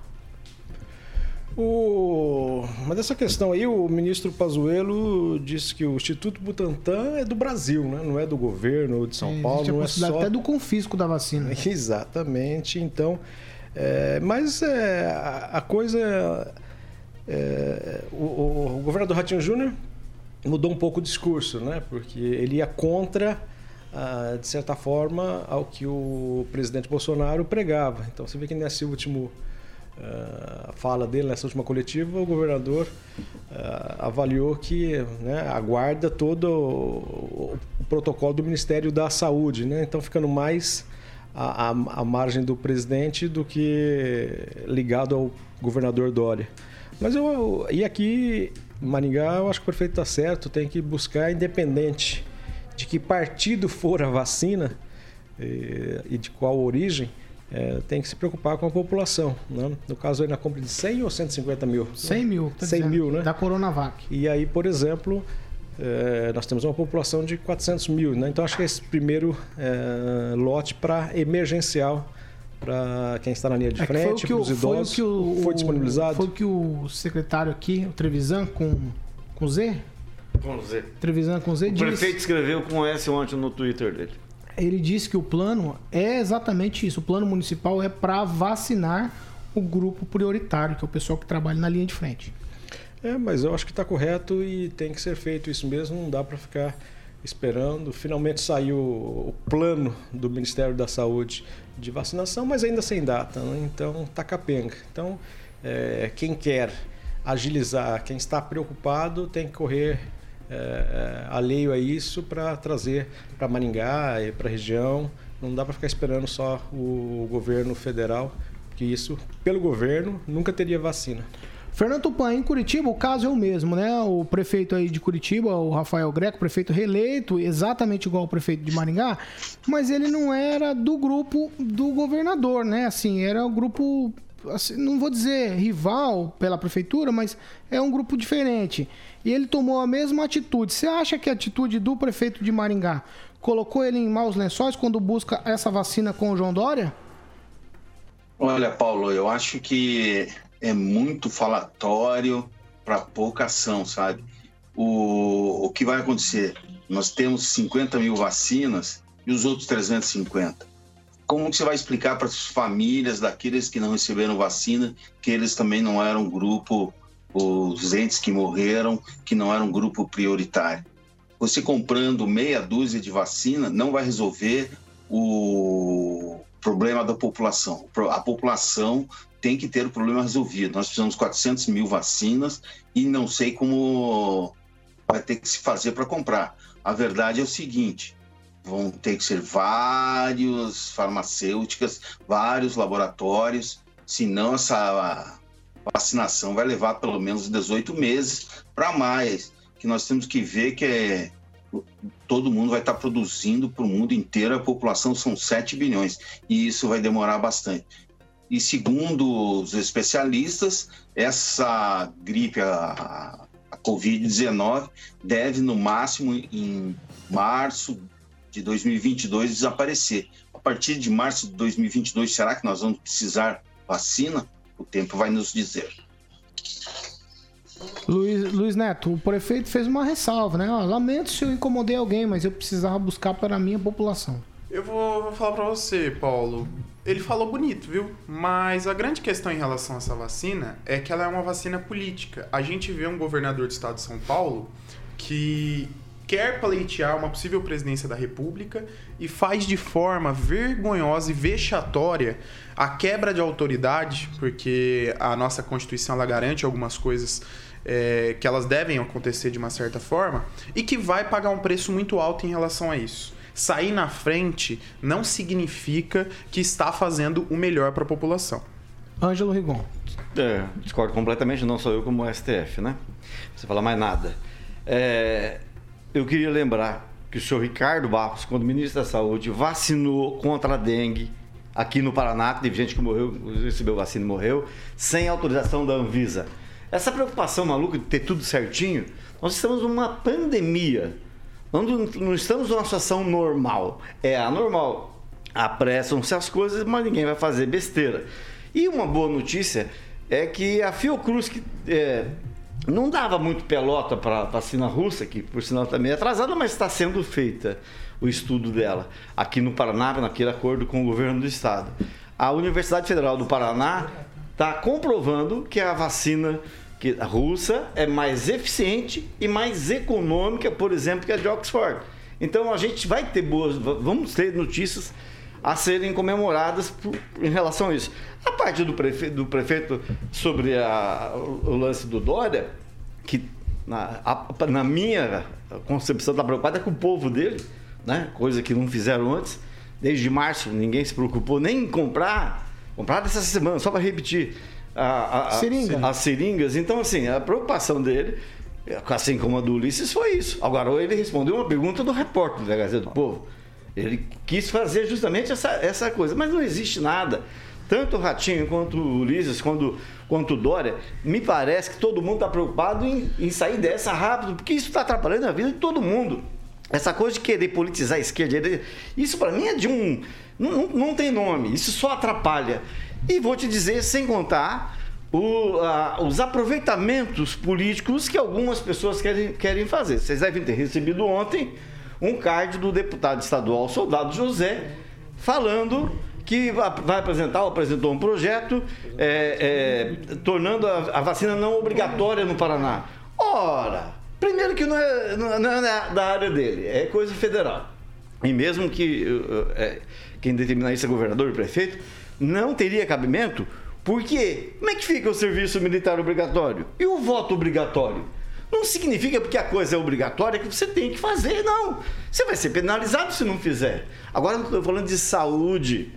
O... Mas essa questão aí, o ministro Pazuello disse que o Instituto Butantan é do Brasil, né? não é do governo de São É, Paulo. Não é só... até do confisco da vacina. Exatamente. Então, é, mas é, a, a coisa. é, o, o, o governador Ratinho Júnior mudou um pouco o discurso, né? Porque ele ia contra, ah, de certa forma, ao que o presidente Bolsonaro pregava. Então, você vê que nesse último ah, fala dele, nessa última coletiva, o governador ah, avaliou que né, aguarda todo o, o protocolo do Ministério da Saúde, né? Então, ficando mais à, margem do presidente do que ligado ao governador Dória. Mas eu, e aqui, Maringá, eu acho que o prefeito está certo, tem que buscar, independente de que partido for a vacina eh, e de qual origem, eh, tem que se preocupar com a população. Né? No caso aí na compra de 100 ou 150 mil? 100 mil. tá 100 dizendo, mil, né? Da Coronavac. E aí, por exemplo, eh, nós temos uma população de 400 mil. Né? Então, acho que esse primeiro eh, lote para emergencial, para quem está na linha de É frente, para os foi o idosos, que o- foi disponibilizado. Foi o que o secretário aqui, o Trevisan, com, com Z? Com Z. Trevisan com Z O disse. prefeito escreveu com S ontem no Twitter dele. Ele disse que o plano é exatamente isso. O plano municipal é para vacinar o grupo prioritário, que é o pessoal que trabalha na linha de frente. É, mas eu acho que está correto e tem que ser feito isso mesmo, não dá para ficar esperando. Finalmente saiu o plano do Ministério da Saúde de vacinação, mas ainda sem data, né? então tá capenga. Então, é, quem quer agilizar, quem está preocupado, tem que correr é, alheio a isso para trazer para Maringá e para a região. Não dá para ficar esperando só o governo federal, que isso, pelo governo, nunca teria vacina. Fernando Tupan, em Curitiba, o caso é o mesmo, né? O prefeito aí de Curitiba, o Rafael Greco, prefeito reeleito, exatamente igual ao prefeito de Maringá, mas ele não era do grupo do governador, né? Assim, era o grupo, assim, não vou dizer rival pela prefeitura, mas é um grupo diferente. E ele tomou a mesma atitude. Você acha que a atitude do prefeito de Maringá colocou ele em maus lençóis quando busca essa vacina com o João Dória? Olha, Paulo, eu acho que é muito falatório para pouca ação, sabe? O, o que vai acontecer? Nós temos 50 mil vacinas e os outros 350. Como que você vai explicar para as famílias daqueles que não receberam vacina que eles também não eram um grupo, os entes que morreram, que não eram um grupo prioritário? Você comprando meia dúzia de vacina não vai resolver o problema da população. A população tem que ter o problema resolvido. Nós precisamos de 400 mil vacinas e não sei como vai ter que se fazer para comprar. A verdade é o seguinte: vão ter que ser vários farmacêuticas, vários laboratórios, senão essa vacinação vai levar pelo menos 18 meses para mais. Que nós temos que ver que é todo mundo vai estar produzindo para o mundo inteiro, a população são 7 bilhões, e isso vai demorar bastante. E segundo os especialistas, essa gripe, a, a Covid-19, deve no máximo em março de 2022 desaparecer. A partir de março de 2022, será que nós vamos precisar vacina? O tempo vai nos dizer. Luiz, Luiz Neto, o prefeito fez uma ressalva, né? Lamento se eu incomodei alguém, mas eu precisava buscar para a minha população. Eu vou, vou falar pra você, Paulo. Ele falou bonito, viu? Mas a grande questão em relação a essa vacina é que ela é uma vacina política. A gente vê um governador do estado de São Paulo que quer pleitear uma possível presidência da República e faz de forma vergonhosa e vexatória a quebra de autoridade, porque a nossa Constituição ela garante algumas coisas é, que elas devem acontecer de uma certa forma e que vai pagar um preço muito alto em relação a isso. Sair na frente não significa que está fazendo o melhor para a população. Ângelo Rigon. É, discordo completamente, não sou eu como STF, né? Você fala mais nada. É, eu queria lembrar que o senhor Ricardo Barros, quando ministro da Saúde, vacinou contra a dengue aqui no Paraná, teve gente que morreu, recebeu vacina e morreu, sem autorização da Anvisa. Essa preocupação maluca de ter tudo certinho, nós estamos numa pandemia. Não estamos numa situação normal. É anormal. Apressam-se as coisas, mas ninguém vai fazer besteira. E uma boa notícia é que a Fiocruz, que é, não dava muito pelota para a vacina russa, que por sinal também é atrasada, mas está sendo feita o estudo dela aqui no Paraná, naquele acordo com o governo do estado. A Universidade Federal do Paraná está comprovando que a vacina que a russa é mais eficiente e mais econômica, por exemplo, que a de Oxford. Então a gente vai ter boas, vamos ter notícias a serem comemoradas por, em relação a isso. A parte do prefeito, do prefeito sobre a, o lance do Dória, que na, a, na minha concepção está preocupada com o povo dele, né? coisa que não fizeram antes. Desde março ninguém se preocupou nem em comprar, comprar dessa semana, só para repetir a, a, Seringa. as seringas. Então, assim, a preocupação dele, assim como a do Ulisses, foi isso. Agora, ele respondeu uma pergunta do repórter da Gazeta do Povo. Ele quis fazer justamente essa, essa coisa, mas não existe nada. Tanto o Ratinho quanto o Ulisses, quanto, quanto o Dória, me parece que todo mundo está preocupado em, em sair dessa rápido, porque isso está atrapalhando a vida de todo mundo. Essa coisa de querer politizar a esquerda, isso para mim é de um. Não, não tem nome, isso só atrapalha. E vou te dizer, sem contar o, a, os aproveitamentos políticos que algumas pessoas querem, querem fazer. Vocês devem ter recebido ontem um card do deputado estadual Soldado José falando que vai apresentar, ou apresentou um projeto é, é, tornando a, a, vacina não obrigatória no Paraná. Ora, primeiro que não é, não é da área dele, é coisa federal. E mesmo que é, quem determinar isso é governador e prefeito, não teria cabimento, porque como é que fica o serviço militar obrigatório? E o voto obrigatório? Não significa porque a coisa é obrigatória que você tem que fazer, não. Você vai ser penalizado se não fizer. Agora, estou falando de saúde.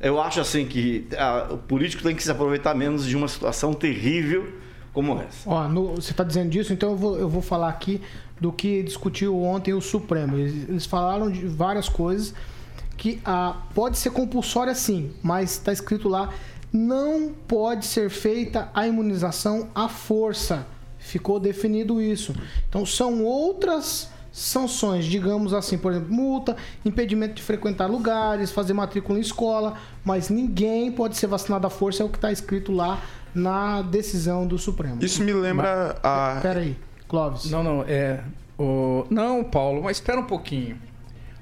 Eu acho assim que a, o político tem que se aproveitar menos de uma situação terrível como essa. Ó, no, você está dizendo disso, então eu vou, eu vou falar aqui do que discutiu ontem o Supremo. Eles, eles falaram de várias coisas que ah, pode ser compulsória sim, mas está escrito lá não pode ser feita a imunização à força. Ficou definido isso. Então são outras sanções, digamos assim, por exemplo, multa, impedimento de frequentar lugares, fazer matrícula em escola, mas ninguém pode ser vacinado à força, é o que está escrito lá na decisão do Supremo. Isso me lembra mas, a. Peraí, Clóvis. Não, não, é. O... Não, Paulo, mas espera um pouquinho.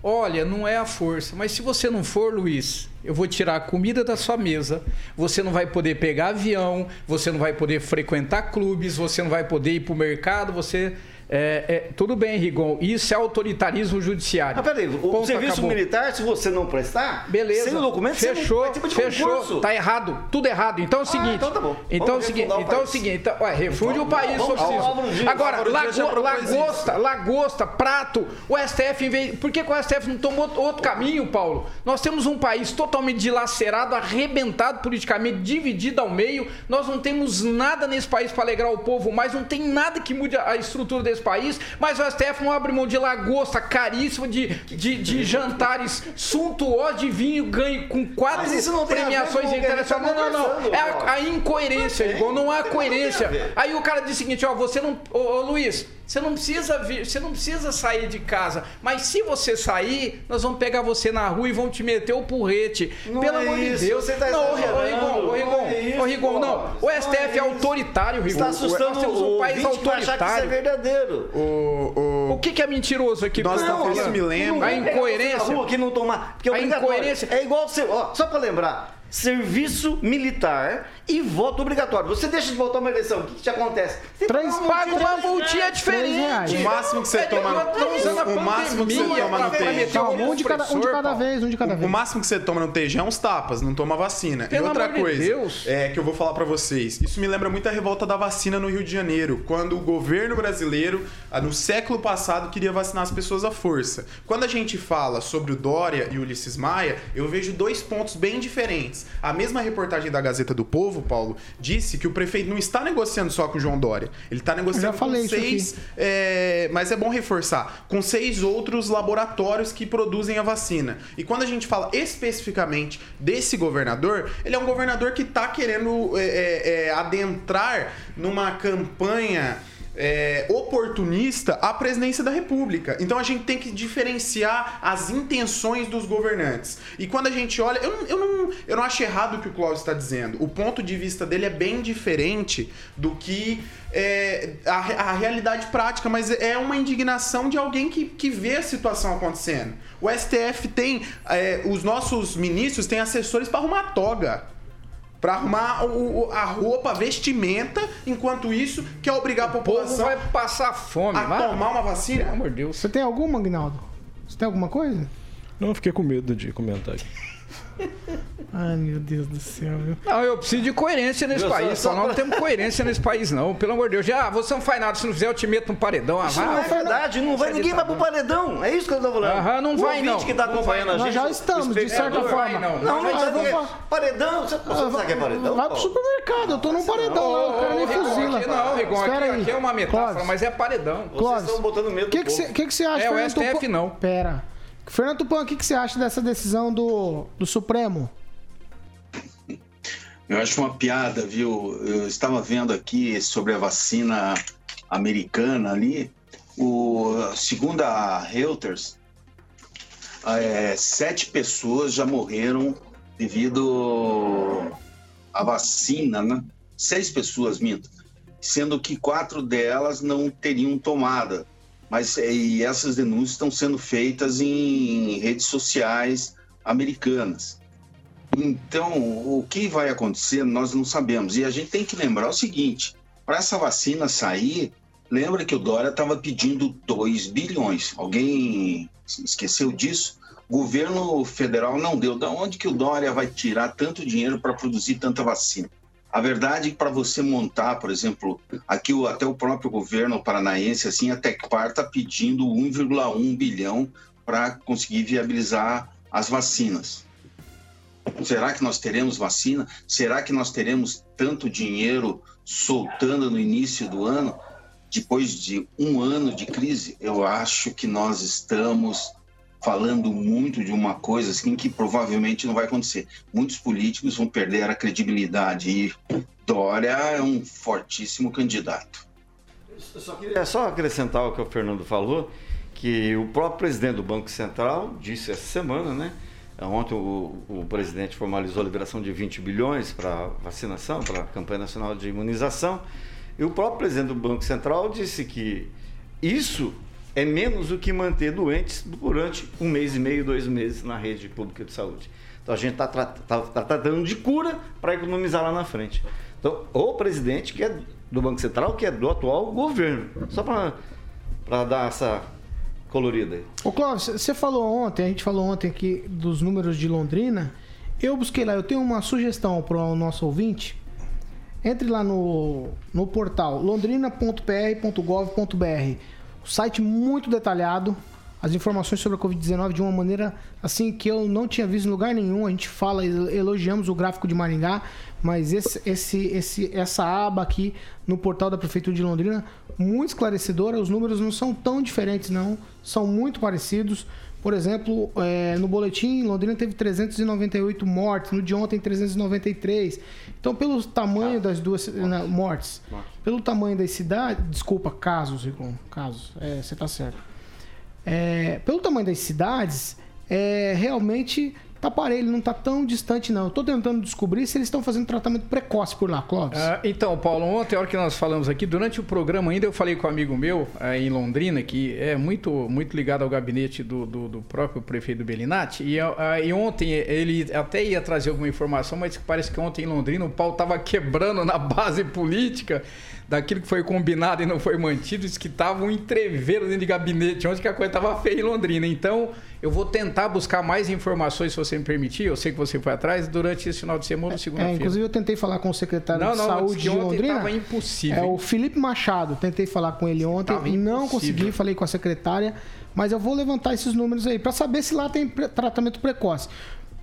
Olha, não é a força, mas se você não for, Luiz, eu vou tirar a comida da sua mesa, você não vai poder pegar avião, você não vai poder frequentar clubes, você não vai poder ir para o mercado, você é, é, tudo bem, Rigon, isso é autoritarismo judiciário. Ah, peraí, o Ponto, serviço acabou. militar, se você não prestar, beleza. Sem documento, fechou, você não fechou, concurso. tá errado, tudo errado. Então é o ah, seguinte. Ah, então tá bom. Então é o seguinte, o então é o seguinte, então, ué, refunde o país, vamos, vamos, Agora, lago, lagosta, lagosta, prato, o STF em vez, por que, que o STF não tomou outro caminho, Paulo? Nós temos um país totalmente dilacerado, arrebentado politicamente, dividido ao meio. Nós não temos nada nesse país para alegrar o povo, mas não tem nada que mude a estrutura desse país, mas o STF não abre mão de lagosta caríssima, de, de, de jantares suntuosos de vinho, ganho com quatro premiações internacionais. Não, não, não. É a, a incoerência, igual não há coerência. Aí o cara diz o seguinte, ó, você não. Ô, ô Luiz, você não precisa vir, você não precisa sair de casa. Mas se você sair, nós vamos pegar você na rua e vão te meter o porrete. Não Pelo é amor isso, de Deus. Você tá não, ô Rigon, ô Rigon, ô Rigon, não. O STF é, é autoritário, Rigon. Está assustando nós temos um país autoritário. Achar que isso é verdadeiro. O, o... o que, que é mentiroso aqui? Nós não, isso me lembra. A incoerência. Rua que não tomar, porque a incoerência é igual você, ó, só para lembrar. Serviço militar e voto obrigatório. Você deixa de votar uma eleição, o que, que te acontece? Você Três- Paga uma multinha diferente. O máximo que você É, toma a o máximo que você toma no Calma, um de cada, um de cada vez, um de cada O vez. máximo que você toma no TG é uns tapas, não toma vacina. Pelo e outra coisa Deus. é que eu vou falar pra vocês. Isso me lembra muito a revolta da vacina no Rio de Janeiro, quando o governo brasileiro, ah, no século passado, queria vacinar as pessoas à força. Quando a gente fala sobre o Dória e o Ulisses Maia, eu vejo dois pontos bem diferentes. A mesma reportagem da Gazeta do Povo, Paulo, disse que o prefeito não está negociando só com o João Dória. Ele está negociando com seis é, mas é bom reforçar, com seis outros laboratórios que produzem a vacina. E quando a gente fala especificamente desse governador, ele é um governador que está querendo é, é, é, adentrar numa campanha. É, oportunista à presidência da República. Então a gente tem que diferenciar as intenções dos governantes. E quando a gente olha, eu não, eu não, eu não acho errado o que o Cláudio está dizendo. O ponto de vista dele é bem diferente do que é, a, a realidade prática, mas é uma indignação de alguém que, que vê a situação acontecendo. O STF tem. é, os nossos ministros têm assessores para arrumar toga. Pra arrumar o- o- a roupa, a vestimenta, enquanto isso quer obrigar a O povo população vai passar fome. a vai. tomar uma vacina. Pelo amor de Deus. Você tem alguma, Agnaldo? Você tem alguma coisa? Não, eu fiquei com medo de comentar aqui. Ai, meu Deus do céu, viu? Não, eu preciso de coerência nesse Eu país. só Só, nós não temos coerência nesse país, não. Pelo amor de Deus. Já, você não faz nada. Se não fizer, eu te meto no paredão. Ah, Isso não é verdade, não vai, ninguém vai pro paredão. É isso que eu tô falando. Aham, não o vai, não. que tá Não acompanhando a Nós gente. já estamos, de certa forma. não. Não, não, Mas sabe eu o que vou é? Paredão? Você, não sabe o que é paredão? Vai pro supermercado, eu tô num paredão lá, o cara nem fuzila. aqui não, Rigon. Aqui, é uma metáfora, mas é paredão. Vocês estão botando medo O que você acha, É, o STF não. Pera. Fernando Tupan, o que que você acha dessa decisão do, do Supremo? Eu acho uma piada, viu? Eu estava vendo aqui sobre a vacina americana ali. O, segundo a Reuters, é, sete pessoas já morreram devido à vacina, né? Seis pessoas, minto. Sendo que quatro delas não teriam tomada. Mas e essas denúncias estão sendo feitas em redes sociais americanas. Então, o que vai acontecer, nós não sabemos. E a gente tem que lembrar o seguinte: para essa vacina sair, lembra que o Dória estava pedindo 2 bilhões. Alguém esqueceu disso? O governo federal não deu. Da onde que o Dória vai tirar tanto dinheiro para produzir tanta vacina? A verdade é que para você montar, por exemplo, aqui até o próprio governo paranaense, assim, a Tecpar está pedindo 1,1 bilhão para conseguir viabilizar as vacinas. Será que nós teremos vacina? Será que nós teremos tanto dinheiro soltando no início do ano? Depois de um ano de crise, eu acho que nós estamos falando muito de uma coisa assim que provavelmente não vai acontecer. Muitos políticos vão perder a credibilidade e Dória é um fortíssimo candidato. Eu só queria só acrescentar o que o Fernando falou, que o próprio presidente do Banco Central disse essa semana, né? Ontem o, o presidente formalizou a liberação de 20 bilhões para vacinação, para a campanha nacional de imunização. E o próprio presidente do Banco Central disse que isso é menos do que manter doentes durante um mês e meio, dois meses na rede pública de saúde. Então a gente está tratando de cura para economizar lá na frente. Então, o presidente que é do Banco Central, que é do atual governo. Só para dar essa colorida aí. Ô Clóvis, você falou ontem, a gente falou ontem aqui dos números de Londrina. Eu busquei lá, eu tenho uma sugestão para o nosso ouvinte. Entre lá no, no portal londrina.pr.gov.br. O site muito detalhado, as informações sobre a Covid-19 de uma maneira assim que eu não tinha visto em lugar nenhum. A gente fala, elogiamos o gráfico de Maringá, mas esse, esse, esse, essa aba aqui no portal da Prefeitura de Londrina, muito esclarecedora. Os números não são tão diferentes, não, são muito parecidos. Por exemplo, é, no boletim, Londrina teve 398 mortes, no de ontem 393. Então, pelo tamanho das duas né, mortes, pelo tamanho das cidades, desculpa, casos, Rigon, casos, é, você está certo. É, pelo tamanho das cidades, é, realmente tá parelho, não tá tão distante não. Tô tentando descobrir se eles estão fazendo tratamento precoce por lá, Clóvis. Ah, então, Paulo, ontem, a hora que nós falamos aqui, durante o programa ainda, eu falei com um amigo meu ah, em Londrina, que é muito, muito ligado ao gabinete do, do, do próprio prefeito Bellinati, e, ah, e ontem ele até ia trazer alguma informação, mas parece que ontem em Londrina o pau tava quebrando na base política daquilo que foi combinado e não foi mantido, diz que tava um entreveiro dentro de gabinete, onde que a coisa tava feia em Londrina. Então, eu vou tentar buscar mais informações, se você me permitir. Eu sei que você foi atrás durante esse final de semana, segunda-feira. É, inclusive eu tentei falar com o secretário Não, de não, saúde de Londrina. tava impossível. É o Felipe Machado. Tentei falar com ele ontem Tava e não impossível. consegui. Falei com a secretária, mas eu vou levantar esses números aí para saber se lá tem tratamento precoce.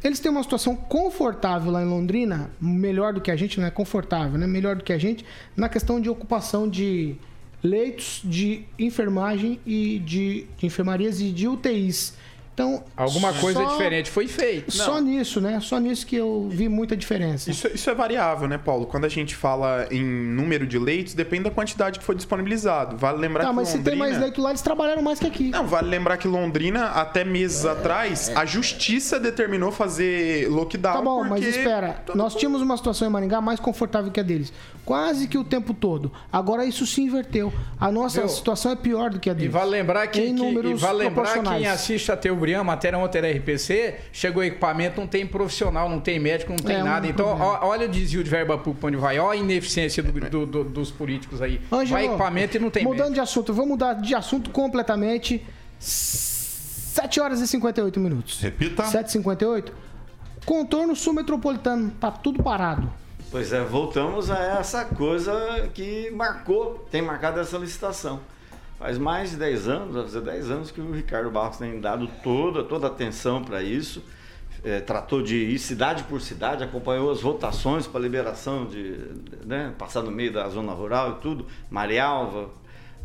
Eles têm uma situação confortável lá em Londrina, melhor do que a gente, não é confortável, né? Melhor do que a gente, na questão de ocupação de leitos de enfermagem e de, de enfermarias e de UTIs. Então, Alguma coisa só- diferente foi feita. Só nisso, né? Só nisso que eu vi muita diferença. Isso, isso é variável, né, Paulo? Quando a gente fala em número de leitos, depende da quantidade que foi disponibilizado. Vale lembrar Tá, que mas se Londrina... tem mais leito lá, eles trabalharam mais que aqui. Não, vale lembrar que Londrina, até meses atrás, a justiça determinou fazer lockdown Tá bom, porque... mas espera. Nós tínhamos uma situação em Maringá mais confortável que a deles. Quase que o tempo todo. Agora isso se inverteu. A nossa Viu? situação é pior do que a E deles. vale lembrar que, Em que- e números vale lembrar quem assiste a Teobrian, matéria ontem era RPC, chegou equipamento, não tem profissional, não tem médico, não tem É um nada. então, problema. ó- olha o desvio de verba pública onde vai, olha a ineficiência do- do- do- dos políticos aí. Ângelo, vai equipamento e não tem Mudando médico. de assunto, vou mudar de assunto completamente. 7 horas e 58 minutos. Repita. 7h58. Contorno sul metropolitano. Tá tudo parado. Pois é, voltamos a essa coisa que marcou, tem marcado essa licitação. Faz mais de 10 anos, vai fazer 10 anos que o Ricardo Barros tem dado toda, toda atenção para isso. É, tratou de ir cidade por cidade, acompanhou as votações para liberação de né, passar no meio da zona rural e tudo, Marialva,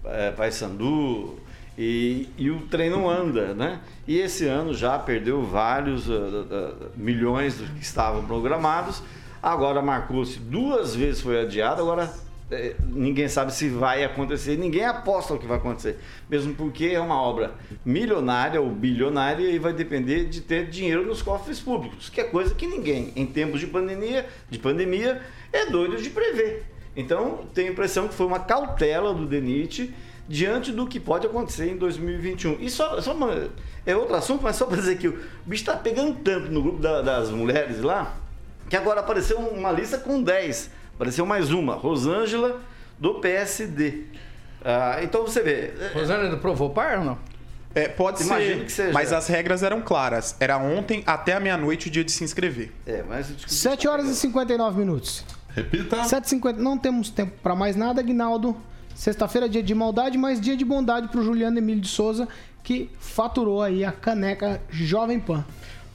é, Paysandu, e, e o trem não anda, né? E esse ano já perdeu vários ah, ah, milhões que estavam programados. Agora marcou-se duas vezes foi adiado, agora ninguém sabe se vai acontecer, ninguém aposta o que vai acontecer, mesmo porque é uma obra milionária ou bilionária e vai depender de ter dinheiro nos cofres públicos, que é coisa que ninguém, em tempos de pandemia, de pandemia, é doido de prever. Então, tenho a impressão que foi uma cautela do DENIT diante do que pode acontecer em 2021. E só, só uma, é outro assunto, mas só para dizer que o bicho está pegando tanto no grupo da- das mulheres lá, que agora apareceu uma lista com 10. Apareceu mais uma, Rosângela, do PSD. Ah, então você vê. é, Rosângela provou par ou não? É, pode Imagino ser, que seja. mas as regras eram claras. Era ontem até a meia-noite o dia de se inscrever. É, mas eu descobri- 7 horas e 59 minutos. Repita. 7h50. Não temos tempo pra mais nada, Aguinaldo. Sexta-feira é dia de maldade, mas dia de bondade pro Juliano Emílio de Souza, que faturou aí a caneca Jovem Pan.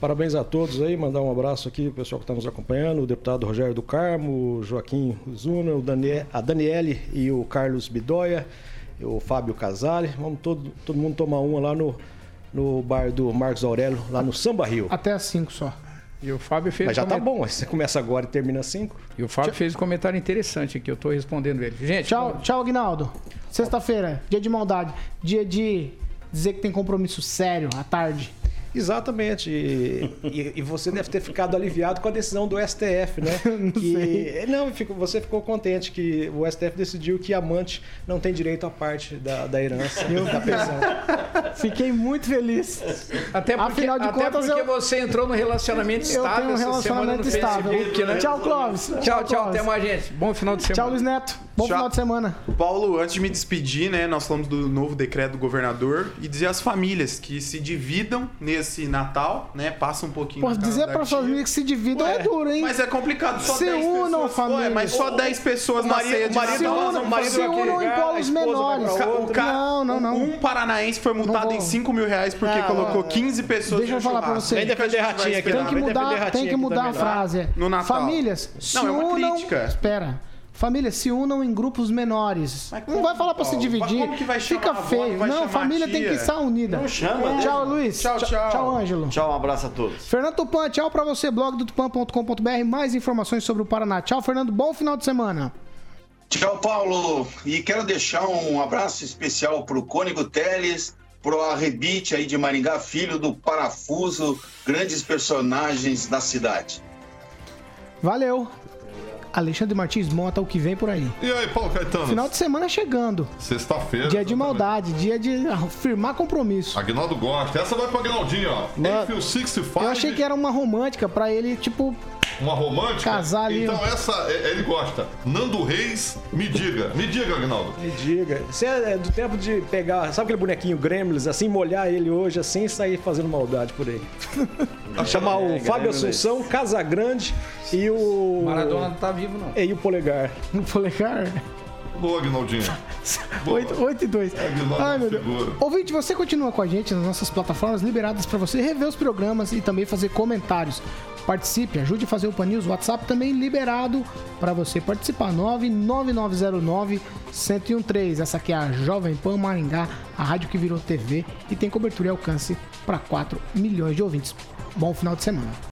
Parabéns a todos aí, mandar um abraço aqui pro pessoal que está nos acompanhando, o deputado Rogério do Carmo, o Joaquim Zuna, o Danie- a Daniele e o Carlos Bidoia, o Fábio Casale. Vamos todo, todo mundo tomar uma lá no, no bar do Marcos Aurélio, lá no Samba Rio. Até às 5 só. E o Fábio fez Mas já tá coment- bom, você começa agora e termina às 5. E o Fábio fez um comentário interessante aqui, eu tô respondendo ele. Gente, Tchau, tchau, Aguinaldo. Sexta-feira, dia de maldade. Dia de dizer que tem compromisso sério à tarde. Exatamente. E, e- e você deve ter ficado aliviado com a decisão do STF, né? Não que. Não, fico- você ficou contente que o STF decidiu que amante não tem direito à parte da, da herança da pensão. Fiquei muito feliz. Até porque, Afinal de até contas, porque eu- você entrou no relacionamento Eu estável tenho um essa semana relacionamento estável. Facebook, né? Tchau, Clóvis. Tchau, tchau, Clóvis. até mais, gente. Bom final de semana. Tchau, Luiz Neto. Bom Tchau. final de semana. Paulo, antes de me despedir, né, nós falamos do novo decreto do governador e dizer às famílias que se dividam nesse Natal, né, passa um pouquinho Posso dizer da pra tia. família que se dividam é duro, hein? Mas é complicado, só Se 10 unam, pessoas. família. Ué, mas só 10 pessoas o na marido- ceia de o marido- Se unam, o marido se vai unam em pegar, a polos menores. O cara, Não, não, não. Um paranaense foi multado em 5 mil reais porque Não, colocou ó, 15 pessoas deixa eu falar pra churrasco. você. Vem defender ratinho aqui, Tem não. que mudar, tem que mudar a frase. No Natal. Famílias, se Não, é uma unam. crítica. Espera. Famílias se unam em grupos menores. Mas não como, vai falar pra se dividir. Como que vai Fica feio. vai Não, família tem que estar unida. Não chama, Tchau, né? Luiz. Tchau, tchau. Tchau, Ângelo. Tchau, um abraço a todos. Fernando Tupan, tchau pra você, blog do tupan.com.br. Mais informações sobre o Paraná. Tchau, Fernando. Bom final de semana. Tchau, Paulo. E quero deixar um abraço especial para o Cônigo Teles, pro arrebite aí de Maringá, filho do parafuso, grandes personagens da cidade. Valeu. Alexandre Martins monta o que vem por aí. E aí, Paulo Caetano? Final de semana chegando. Sexta-feira. Dia de maldade, dia de firmar compromisso. Agnaldo gosta. Essa vai pra Agnaldinho, ó. Enfio 65. Eu achei que era uma romântica pra ele, tipo, Uma romântica? Casar ali, Então essa é- ele gosta. Nando Reis, me diga. Me diga, Agnaldo. Me diga. Você é do tempo de pegar, sabe aquele bonequinho Gremlins, assim, molhar ele hoje assim e sair fazendo maldade por aí. Chamar o É, Fábio Gremlins. Assunção, Casagrande e o. Maradona não tá vivo, não. E o Polegar. O Polegar? Boa, Agnaldinho. 8, 8 e 2. Aguinaldo Ai, meu Deus. figura. Ouvinte, você continua com a gente nas nossas plataformas liberadas para você rever os programas e também fazer comentários. Participe, ajude a fazer o Pan News. O WhatsApp também liberado para você participar. 99909-1013. Essa aqui é a Jovem Pan Maringá, a rádio que virou TV e tem cobertura e alcance para 4 milhões de ouvintes. Bom final de semana.